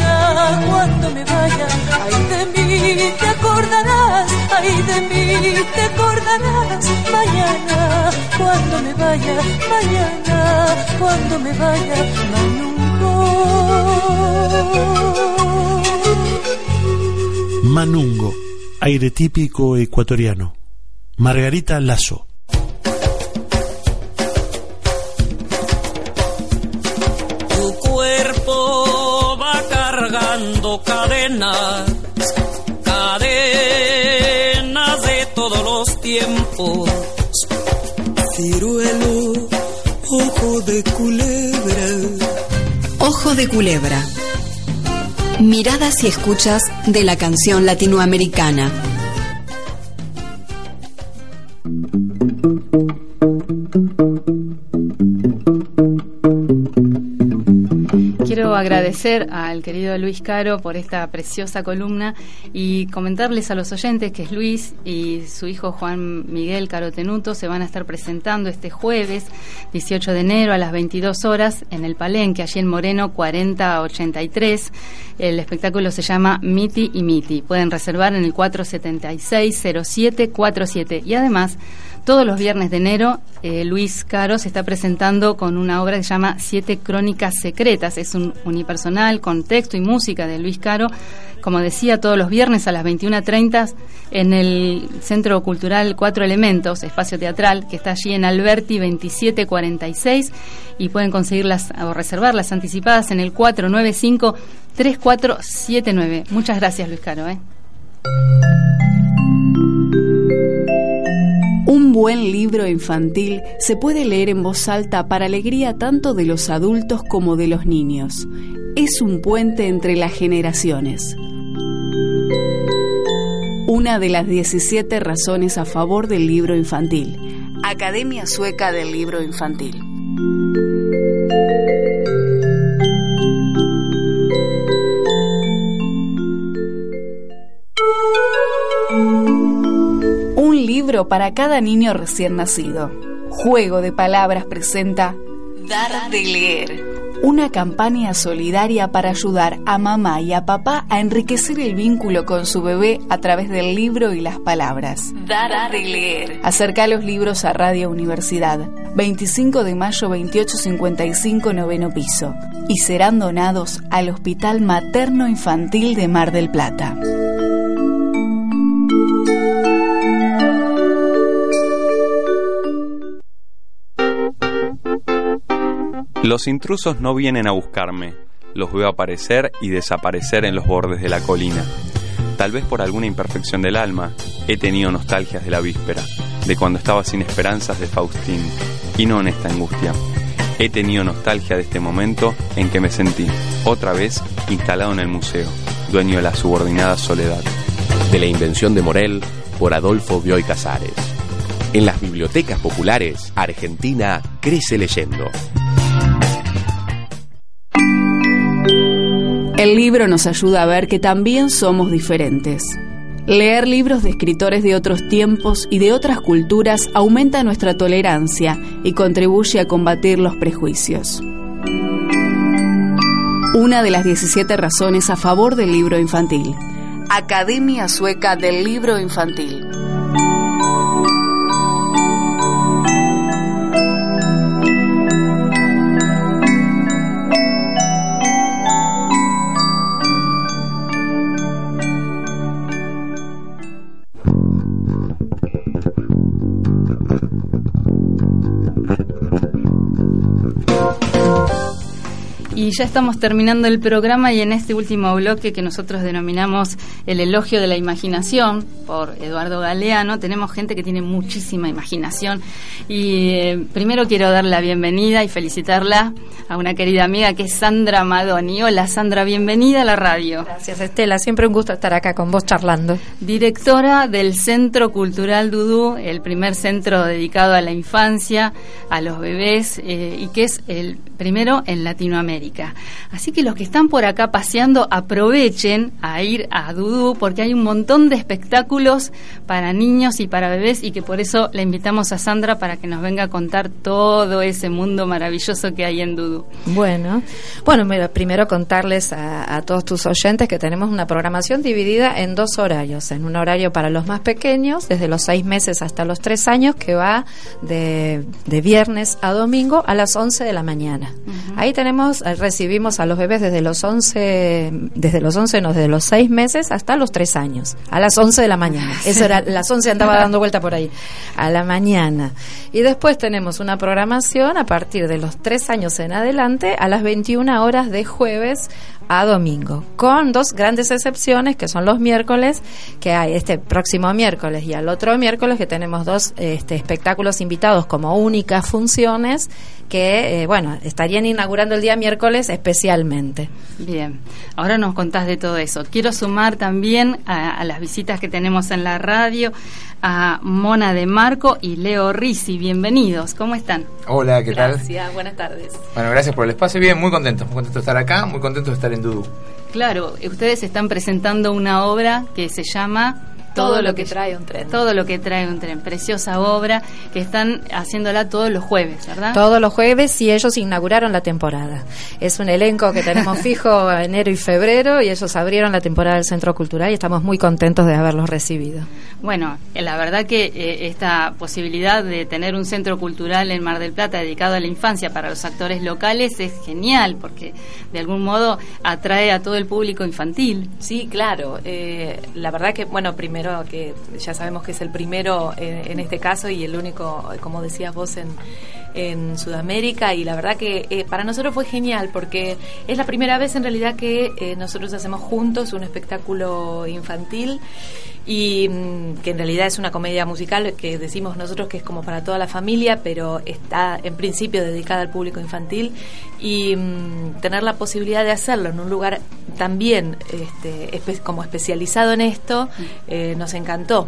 cuando me vaya, ay de mí te acordarás, ay de mí te acordarás. Mañana cuando me vaya, mañana cuando me vaya, Manungo. Manungo, aire típico ecuatoriano. Margarita Lazo. Cadenas, cadenas de todos los tiempos. Ciruelo, ojo de culebra. Ojo de culebra. Miradas y escuchas de la canción latinoamericana. Agradecer al querido Luis Caro por esta preciosa columna y comentarles a los oyentes que Luis y su hijo Juan Miguel Caro Tenuto se van a estar presentando este jueves 18 de enero a las 22 horas en el Palenque, allí en Moreno 4083. El espectáculo se llama Miti y Miti. Pueden reservar en el 476-0747 y además todos los viernes de enero, eh, Luis Caro se está presentando con una obra que se llama Siete Crónicas Secretas. Es un unipersonal con texto y música de Luis Caro. Como decía, todos los viernes a las 21.30 en el Centro Cultural Cuatro Elementos, espacio teatral, que está allí en Alberti 2746 y pueden conseguirlas o reservarlas anticipadas en el 495-3479. Muchas gracias, Luis Caro. ¿eh? Buen libro infantil se puede leer en voz alta para alegría tanto de los adultos como de los niños. Es un puente entre las generaciones. Una de las 17 razones a favor del libro infantil. Academia Sueca del Libro Infantil. Libro para cada niño recién nacido. Juego de Palabras presenta Dar de leer. Una campaña solidaria para ayudar a mamá y a papá a enriquecer el vínculo con su bebé a través del libro y las palabras. Dar de leer. Acerca los libros a Radio Universidad. 25 de mayo 2855 noveno piso. Y serán donados al Hospital Materno Infantil de Mar del Plata. Los intrusos no vienen a buscarme, los veo aparecer y desaparecer en los bordes de la colina. Tal vez por alguna imperfección del alma, he tenido nostalgias de la víspera, de cuando estaba sin esperanzas de Faustín, y no en esta angustia. He tenido nostalgia de este momento en que me sentí, otra vez, instalado en el museo, dueño de la subordinada soledad. De la invención de Morel por Adolfo Bioy Casares. En las bibliotecas populares, Argentina crece leyendo. El libro nos ayuda a ver que también somos diferentes. Leer libros de escritores de otros tiempos y de otras culturas aumenta nuestra tolerancia y contribuye a combatir los prejuicios. Una de las 17 razones a favor del libro infantil. Academia Sueca del Libro Infantil. Y ya estamos terminando el programa y en este último bloque que nosotros denominamos el elogio de la imaginación por Eduardo Galeano, tenemos gente que tiene muchísima imaginación y eh, primero quiero dar la bienvenida y felicitarla a una querida amiga que es Sandra Madoni. Hola Sandra, bienvenida a la radio. Gracias Estela, siempre un gusto estar acá con vos charlando. Directora del Centro Cultural Dudú, el primer centro dedicado a la infancia, a los bebés eh, y que es el primero en Latinoamérica. Así que los que están por acá paseando aprovechen a ir a Dudú porque hay un montón de espectáculos para niños y para bebés y que por eso le invitamos a Sandra para que nos venga a contar todo ese mundo maravilloso que hay en Dudú. Bueno, bueno, mira, primero contarles a, a todos tus oyentes que tenemos una programación dividida en dos horarios, en un horario para los más pequeños, desde los seis meses hasta los tres años, que va de, de viernes a domingo a las 11 de la mañana. Ahí tenemos, eh, recibimos a los bebés desde los 11, desde los 11, no, desde los 6 meses hasta los 3 años, a las 11 de la mañana. Eso era, las 11 andaba dando vuelta por ahí, a la mañana. Y después tenemos una programación a partir de los 3 años en adelante, a las 21 horas de jueves a domingo, con dos grandes excepciones que son los miércoles, que hay este próximo miércoles y al otro miércoles que tenemos dos este, espectáculos invitados como únicas funciones que, eh, bueno, estarían inaugurando el día miércoles especialmente. Bien, ahora nos contás de todo eso. Quiero sumar también a, a las visitas que tenemos en la radio a Mona de Marco y Leo Risi. Bienvenidos, ¿cómo están? Hola, ¿qué tal? Gracias, buenas tardes. Bueno, gracias por el espacio. Bien, muy contento, muy contento de estar acá, muy contento de estar en Dudu. Claro, ustedes están presentando una obra que se llama todo, lo que, trae un tren. Todo lo que trae un tren. Preciosa obra que están haciéndola todos los jueves, ¿verdad? Todos los jueves y ellos inauguraron la temporada. Es un elenco que tenemos fijo enero y febrero y ellos abrieron la temporada del Centro Cultural y estamos muy contentos de haberlos recibido. Bueno, la verdad que eh, esta posibilidad de tener un centro cultural en Mar del Plata dedicado a la infancia para los actores locales es genial porque de algún modo atrae a todo el público infantil. Sí, claro. Eh, la verdad que, bueno, primero que ya sabemos que es el primero en, este caso y el único, como decías vos, en, en Sudamérica. Y la verdad que eh, para nosotros fue genial porque es la primera vez en realidad que eh, nosotros hacemos juntos un espectáculo infantil y mm, que en realidad es una comedia musical que decimos nosotros que es como para toda la familia, pero está en principio dedicada al público infantil y mm, tener la posibilidad de hacerlo en un lugar también este, como especializado en esto eh, nos encantó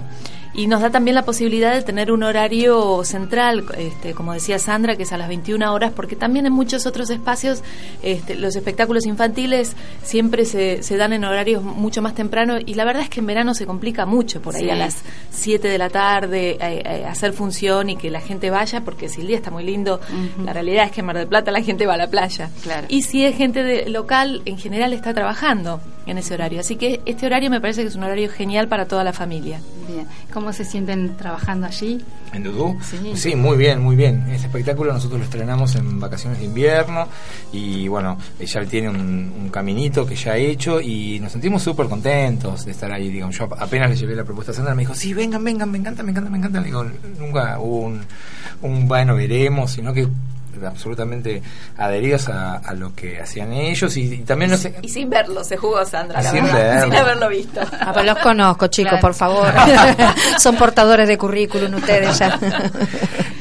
y nos da también la posibilidad de tener un horario central, este, como decía Sandra, que es a las 21 horas, porque también en muchos otros espacios este, los espectáculos infantiles siempre se, se, dan en horarios mucho más temprano y la verdad es que en verano se complica mucho por ahí a las 7 de la tarde eh, eh, hacer función y que la gente vaya, porque si el día está muy lindo, la realidad es que en Mar del Plata la gente va a la playa. Y si es gente de, local, en general está trabajando en ese horario. Así que este horario me parece que es un horario genial para toda la familia. Bien. ¿Cómo se sienten trabajando allí? ¿En Dudú? Sí. muy bien, muy bien. Este espectáculo nosotros lo estrenamos en vacaciones de invierno y bueno, ya tiene un, caminito que ya ha hecho y nos sentimos súper contentos de estar ahí. Digamos, yo apenas le llevé la propuesta a Sandra, me dijo, sí, vengan, vengan, me encanta, me encanta, me encanta. Le digo, nunca hubo un, un bueno, veremos, sino que absolutamente adheridos a, lo que hacían ellos y, también no sé y sin verlo se jugó Sandra sin, haberlo visto. Ah, los conozco chicos por favor. Son portadores de currículum ustedes ya.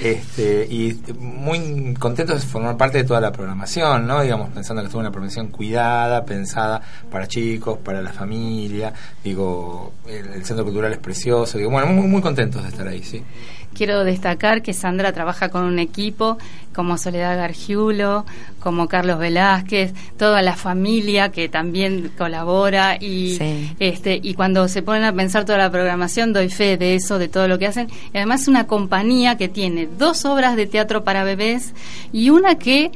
Este, y muy contentos de formar parte de toda la programación no digamos pensando que es una programación cuidada pensada para chicos para la familia. Digo el, centro cultural es precioso. Digo bueno muy muy contentos de estar ahí sí Quiero destacar que Sandra trabaja con un equipo como Soledad Gargiulo, como Carlos Velázquez, toda la familia que también colabora y este y cuando se ponen a pensar toda la programación doy fe de eso, de todo lo que hacen. Y además es una compañía que tiene dos obras de teatro para bebés y una que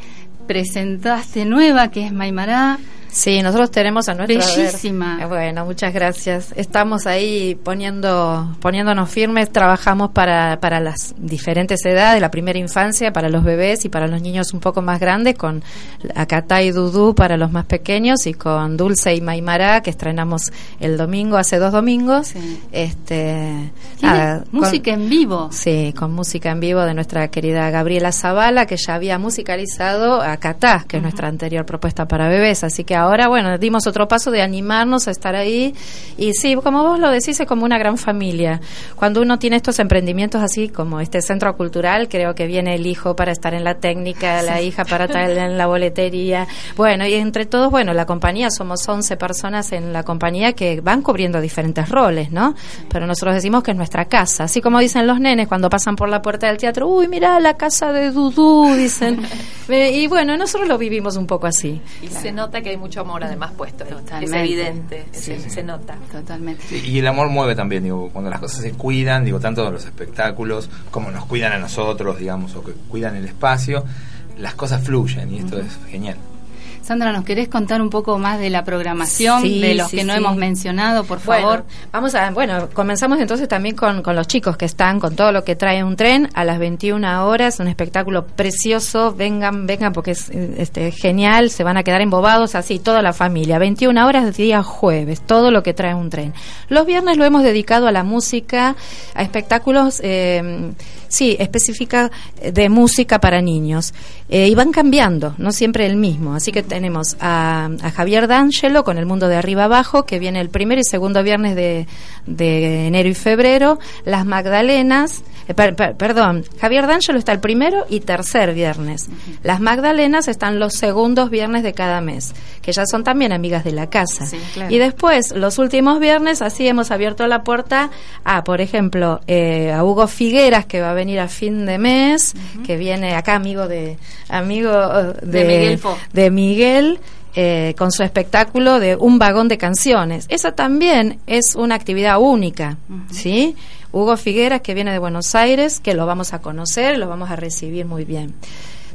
presentaste nueva que es Maimará Sí, nosotros tenemos a nuestra bellísima. Eh, bueno, muchas gracias. Estamos ahí poniendo poniéndonos firmes, trabajamos para, para las diferentes edades, la primera infancia, para los bebés y para los niños un poco más grandes con Acatá y Dudú para los más pequeños y con Dulce y Maimará que estrenamos el domingo hace dos domingos. Este, música en vivo. Sí, con música en vivo de nuestra querida Gabriela Zavala que ya había musicalizado Acatá, que es nuestra anterior propuesta para bebés, así que ahora, bueno, dimos otro paso de animarnos a estar ahí. Y sí, como vos lo decís, es como una gran familia. Cuando uno tiene estos emprendimientos así, como este centro cultural, creo que viene el hijo para estar en la técnica, la hija para estar en la boletería. Bueno, y entre todos, bueno, la compañía, somos 11 personas en la compañía que van cubriendo diferentes roles, ¿no? Pero nosotros decimos que es nuestra casa. Así como dicen los nenes cuando pasan por la puerta del teatro, uy, mira la casa de Dudú, dicen. y bueno, nosotros lo vivimos un poco así. Y se nota que hay mucho amor además puesto. Es evidente, se, nota. Totalmente. y el amor mueve también, digo, cuando las cosas se cuidan, digo, tanto los espectáculos como nos cuidan a nosotros, digamos, o que cuidan el espacio, las cosas fluyen y esto es genial. Sandra, ¿nos querés contar un poco más de la programación, de los que no hemos mencionado, por favor? vamos a, bueno, comenzamos entonces también con, con, los chicos que están con todo lo que trae un tren a las 21 horas, un espectáculo precioso, vengan, vengan porque es este, genial, se van a quedar embobados así, toda la familia, 21 horas de día jueves, todo lo que trae un tren. Los viernes lo hemos dedicado a la música, a espectáculos, eh, sí, específica de música para niños, eh, y van cambiando, no siempre el mismo, así que tenemos a, Javier D'Angelo con El Mundo de Arriba Abajo, que viene el primer y segundo viernes de, de enero y febrero. Las Magdalenas, eh, per- per- perdón, Javier D'Angelo está el primero y tercer viernes. Las Magdalenas están los segundos viernes de cada mes, que ya son también amigas de la casa. claro. Y después, los últimos viernes, así hemos abierto la puerta a, por ejemplo, eh, a Hugo Figueras, que va a venir a fin de mes, que viene acá, amigo de amigo eh, de, De Miguel Fo. de Miguel, eh, con su espectáculo de un vagón de canciones. Esa también es una actividad única, ¿sí? Hugo Figueras, que viene de Buenos Aires, que lo vamos a conocer, lo vamos a recibir muy bien.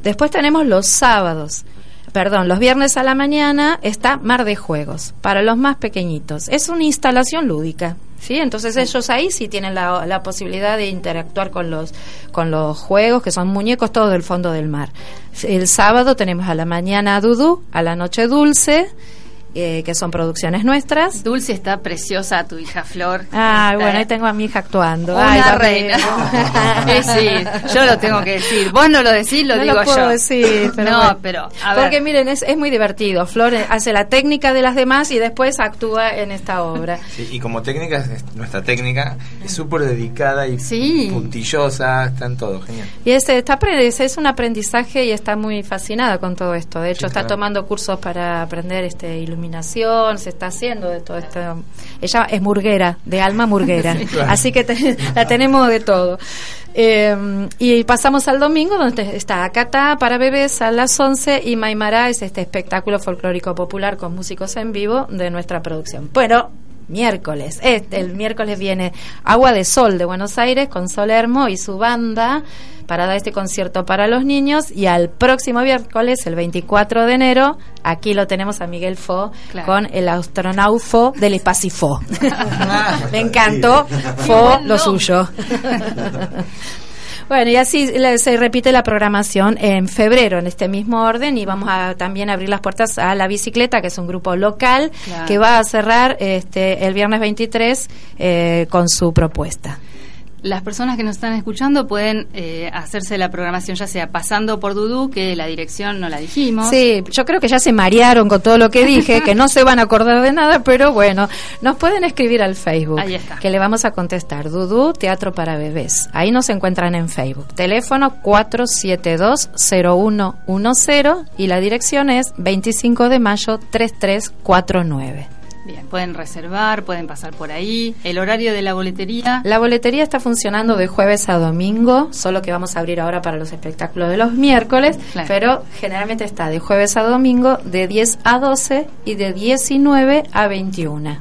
Después tenemos los sábados. Perdón, los viernes a la mañana está Mar de Juegos, para los más pequeñitos. Es una instalación lúdica, ¿sí? Entonces ellos ahí sí tienen la, la posibilidad de interactuar con los, con los juegos, que son muñecos todos del fondo del mar. El sábado tenemos a la mañana Dudú, a la noche Dulce, eh, que son producciones nuestras. Dulce está preciosa, tu hija Flor. Ay, Está bueno, ahí tengo a mi hija actuando. Una Ay, la reina. sí, yo lo tengo que decir. Vos no lo decís, lo no digo lo puedo yo. decir, pero no, bueno. pero a ver. Porque miren, es, es muy divertido. Flor hace la técnica de las demás y después actúa en esta obra. Sí, y como técnica, es- nuestra técnica es súper dedicada y puntillosa, está en todo, genial. Y es, está, es, es un aprendizaje y está muy fascinada con todo esto. De hecho, Sí, está claro. tomando cursos para aprender este iluminación, se está haciendo de todo esto. Ella es murguera, de alma murguera. Sí, claro. Así que te- la tenemos de todo. Eh, y pasamos al domingo, donde está Acatá para bebés a las 11 y Maimará es este espectáculo folclórico popular con músicos en vivo de nuestra producción. Pero miércoles, este, el miércoles viene Agua de Sol de Buenos Aires con Sol Hermo y su banda para dar este concierto para los niños y al próximo miércoles, el 24 de enero, aquí lo tenemos a Miguel Fo Claro. con el astronaufo del Espacifo. Me encantó, Fo lo suyo. Bueno, y así se repite la programación en febrero en este mismo orden y vamos a también abrir las puertas a La Bicicleta, que es un grupo local Claro. que va a cerrar este el viernes 23 eh, con su propuesta. Las personas que nos están escuchando pueden eh, hacerse la programación ya sea pasando por Dudú, que la dirección no la dijimos. Sí, yo creo que ya se marearon con todo lo que dije, que no se van a acordar de nada, pero bueno, nos pueden escribir al Facebook, Ahí está. que le vamos a contestar. Dudú Teatro para Bebés. Ahí nos encuentran en Facebook. Teléfono 472-0110 y la dirección es 25 de mayo 3349. Bien, pueden reservar, pueden pasar por ahí. El horario de la boletería. La boletería está funcionando de jueves a domingo, solo que vamos a abrir ahora para los espectáculos de los miércoles, Claro. pero generalmente está de jueves a domingo de 10 a 12 y de 19 a 21.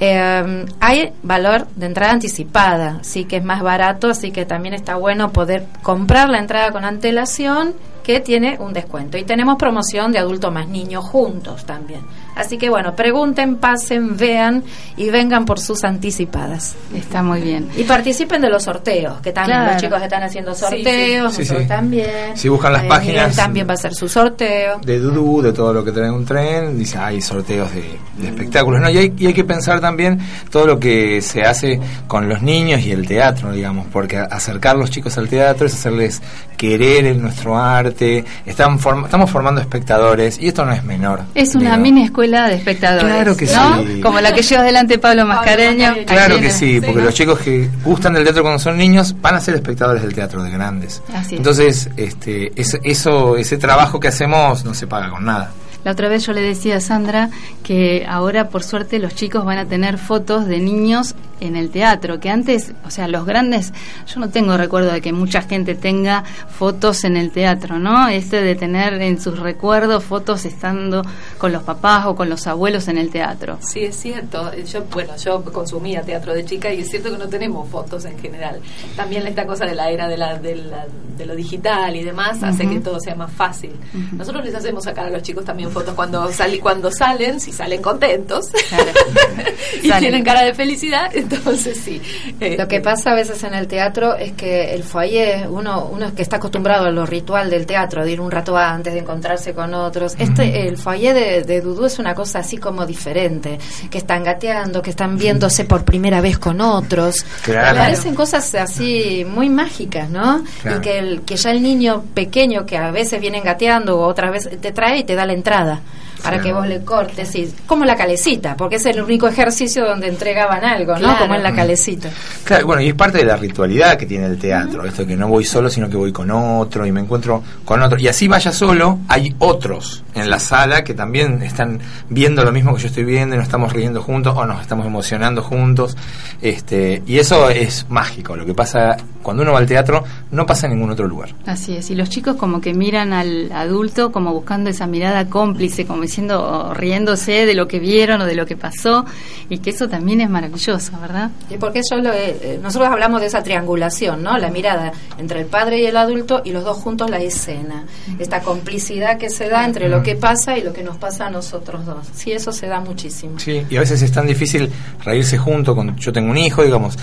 Eh, hay valor de entrada anticipada, sí que es más barato, así que también está bueno poder comprar la entrada con antelación que tiene un descuento. Y tenemos promoción de adulto más niño juntos también. Así que bueno, pregunten, pasen, vean y vengan por sus anticipadas. Está muy bien. Y participen de los sorteos, que también Claro. los chicos están haciendo sorteos, sí. Sí, nosotros sí. también. Si buscan las Eh, páginas- también va a hacer su sorteo. de Dudú, de todo lo que trae un tren, dice, hay sorteos de, de espectáculos, ¿no? Y hay, y hay que pensar también todo lo que se hace con los niños y el teatro, digamos, porque acercar los chicos al teatro es hacerles querer en nuestro arte, están form- estamos formando espectadores y esto no es menor. Es una digo. mini escuela de espectadores. Claro que ¿no? sí. Como la que lleva adelante Pablo Mascareño. Claro que sí, porque los chicos que gustan del teatro cuando son niños van a ser espectadores del teatro de grandes. Así es. Entonces, este, ese, eso, ese trabajo que hacemos no se paga con nada. La otra vez yo le decía a Sandra que ahora por suerte los chicos van a tener fotos de niños en el teatro, que antes, o sea, los grandes, yo no tengo recuerdo de que mucha gente tenga fotos en el teatro, ¿no? Este de tener en sus recuerdos fotos estando con los papás o con los abuelos en el teatro. Sí, es cierto. Yo, bueno, yo consumía teatro de chica y es cierto que no tenemos fotos en general. También esta cosa de la era de, la, de, la- de lo digital y demás hace que todo sea más fácil. Nosotros les hacemos sacar a los chicos también fotos cuando, sali- cuando salen, si salen contentos y Salen. tienen cara de felicidad, entonces sí. Eh, Lo que pasa a veces en el teatro es que el foyer, uno, uno es que está acostumbrado a lo ritual del teatro, de ir un rato antes, de encontrarse con otros. Este, el foyer de, de Dudú es una cosa así como diferente, que están gateando, que están viéndose por primera vez con otros. Claro. Parecen cosas así muy mágicas, ¿no? Claro. Y que, el, que ya el niño pequeño que a veces vienen gateando o otras veces te trae y te da la entrada mirada para que vos le cortes y como la calecita, porque es el único ejercicio donde entregaban algo, ¿no? Claro. Como en la calecita. Claro, bueno, y es parte de la ritualidad que tiene el teatro, esto de que no voy solo, sino que voy con otro y me encuentro con otro. Y así vaya solo, hay otros en la sala que también están viendo lo mismo que yo estoy viendo y nos estamos riendo juntos o nos estamos emocionando juntos. Este, y eso es mágico. Lo que pasa cuando uno va al teatro no pasa en ningún otro lugar. Así es, y los chicos como que miran al adulto como buscando esa mirada cómplice, como diciendo, o riéndose de lo que vieron o de lo que pasó, y que eso también es maravilloso, ¿verdad? Y porque eso lo, eh, nosotros hablamos de esa triangulación, ¿no? La mirada entre el padre y el adulto y los dos juntos la escena. Esta complicidad que se da entre lo que pasa y lo que nos pasa a nosotros dos. Sí, eso se da muchísimo. Sí, y a veces es tan difícil reírse junto con yo tengo un hijo, digamos,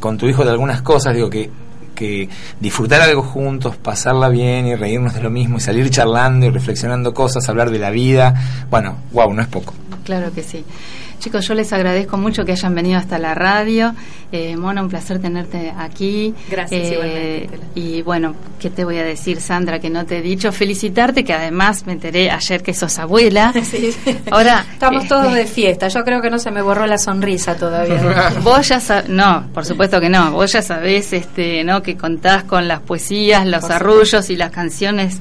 con tu hijo de algunas cosas, digo que que disfrutar algo juntos, pasarla bien y reírnos de lo mismo y salir charlando y reflexionando cosas, hablar de la vida, bueno, wow, no es poco. Claro que sí. Chicos, yo les agradezco mucho que hayan venido hasta la radio. Eh, Mona, un placer tenerte aquí. Gracias, Eh, igualmente, Y bueno, ¿qué te voy a decir, Sandra, que no te he dicho? Felicitarte, que además me enteré ayer que sos abuela. Sí. Ahora, Estamos este, todos de fiesta. Yo creo que no se me borró la sonrisa todavía. Vos ya sab- no, por supuesto que no. Vos ya sabés, este, ¿no? Que contás con las poesías, los Por arrullos y las canciones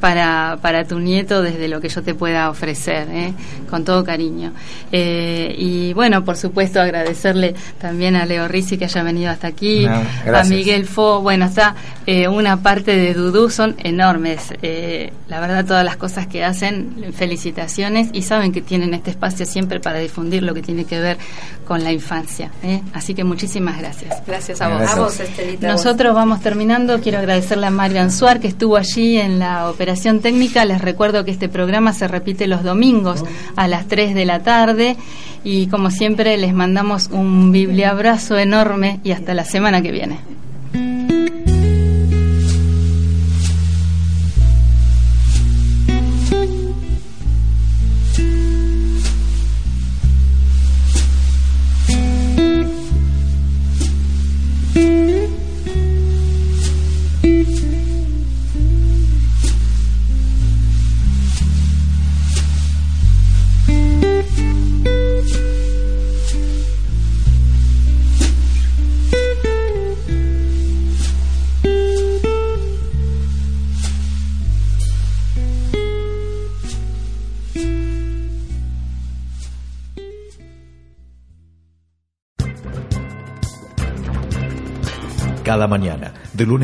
para, para tu nieto desde lo que yo te pueda ofrecer, ¿eh? con todo cariño. Eh, y bueno, por supuesto agradecerle también a Leo Risi que haya venido hasta aquí, No, a. Miguel Fo, bueno, está eh, una parte de Dudú, son enormes. Eh, la verdad, todas las cosas que hacen, felicitaciones y saben que tienen este espacio siempre para difundir lo que tiene que ver con la infancia. ¿eh? Así que muchísimas gracias. Gracias a vos. Gracias. A vos, Estelita. a vos. Nosotros vamos terminando. Quiero agradecerle a Mario Ansuar que estuvo allí en la operación técnica. Les recuerdo que este programa se repite los domingos a las 3 de la tarde. Y como siempre, les mandamos un bibliabrazo enorme y hasta la semana que viene.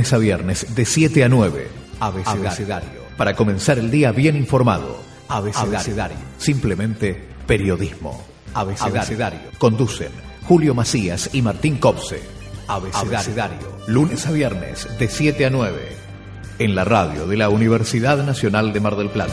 Lunes a viernes, de 7 a 9. Abecedario. Para comenzar el día bien informado. Abecedario. Simplemente periodismo. Abecedario. Conducen Julio Macías y Martín Copse. Abecedario. Lunes a viernes, de 7 a 9. En la radio de la Universidad Nacional de Mar del Plata.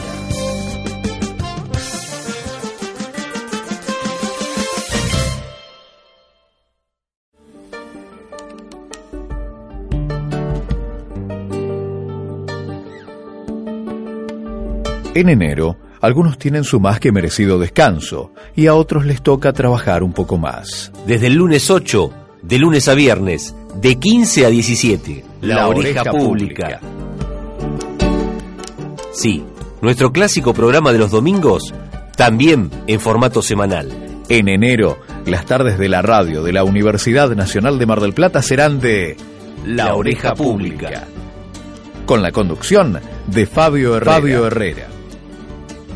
En enero, algunos tienen su más que merecido descanso y a otros les toca trabajar un poco más. Desde el lunes 8, de lunes a viernes, de 15 a 17, La, Oreja, Pública. Sí, nuestro clásico programa de los domingos, también en formato semanal. En enero, las tardes de la radio de la Universidad Nacional de Mar del Plata serán de La Oreja Pública. con la conducción de Fabio Herrera. Fabio Herrera.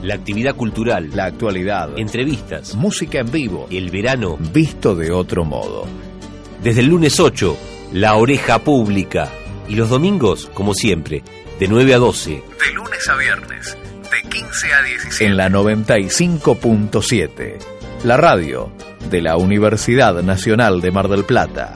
La actividad cultural, La actualidad, entrevistas, música en vivo, el verano. visto de otro modo. Desde el lunes 8, La Oreja Pública. Y los domingos, como siempre, de 9 a 12. De lunes a viernes, de 15 a 17. En la 95.7, la radio de la Universidad Nacional de Mar del Plata.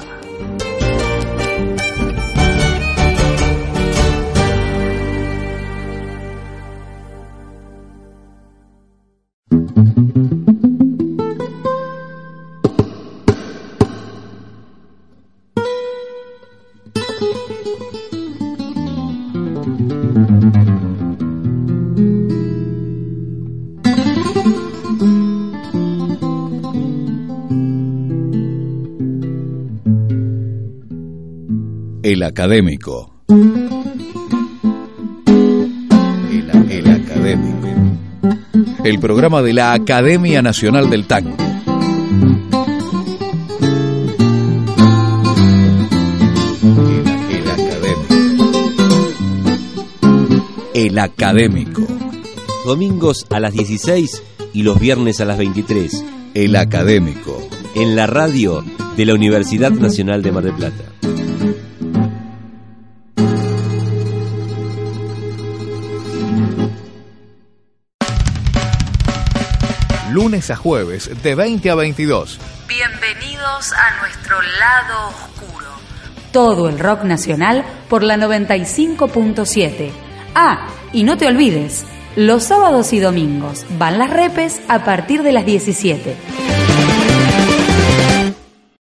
El académico. El, el académico. el programa de la Academia Nacional del Tango. El académico. El académico. Domingos a las 16 y los viernes a las 23. El académico. En la radio de la Universidad Nacional de Mar del Plata. Lunes a jueves de 20 a 22. Bienvenidos a nuestro lado oscuro. Todo el rock nacional por la 95.7. Ah, y no te olvides, los sábados y domingos van las repes a partir de las 17.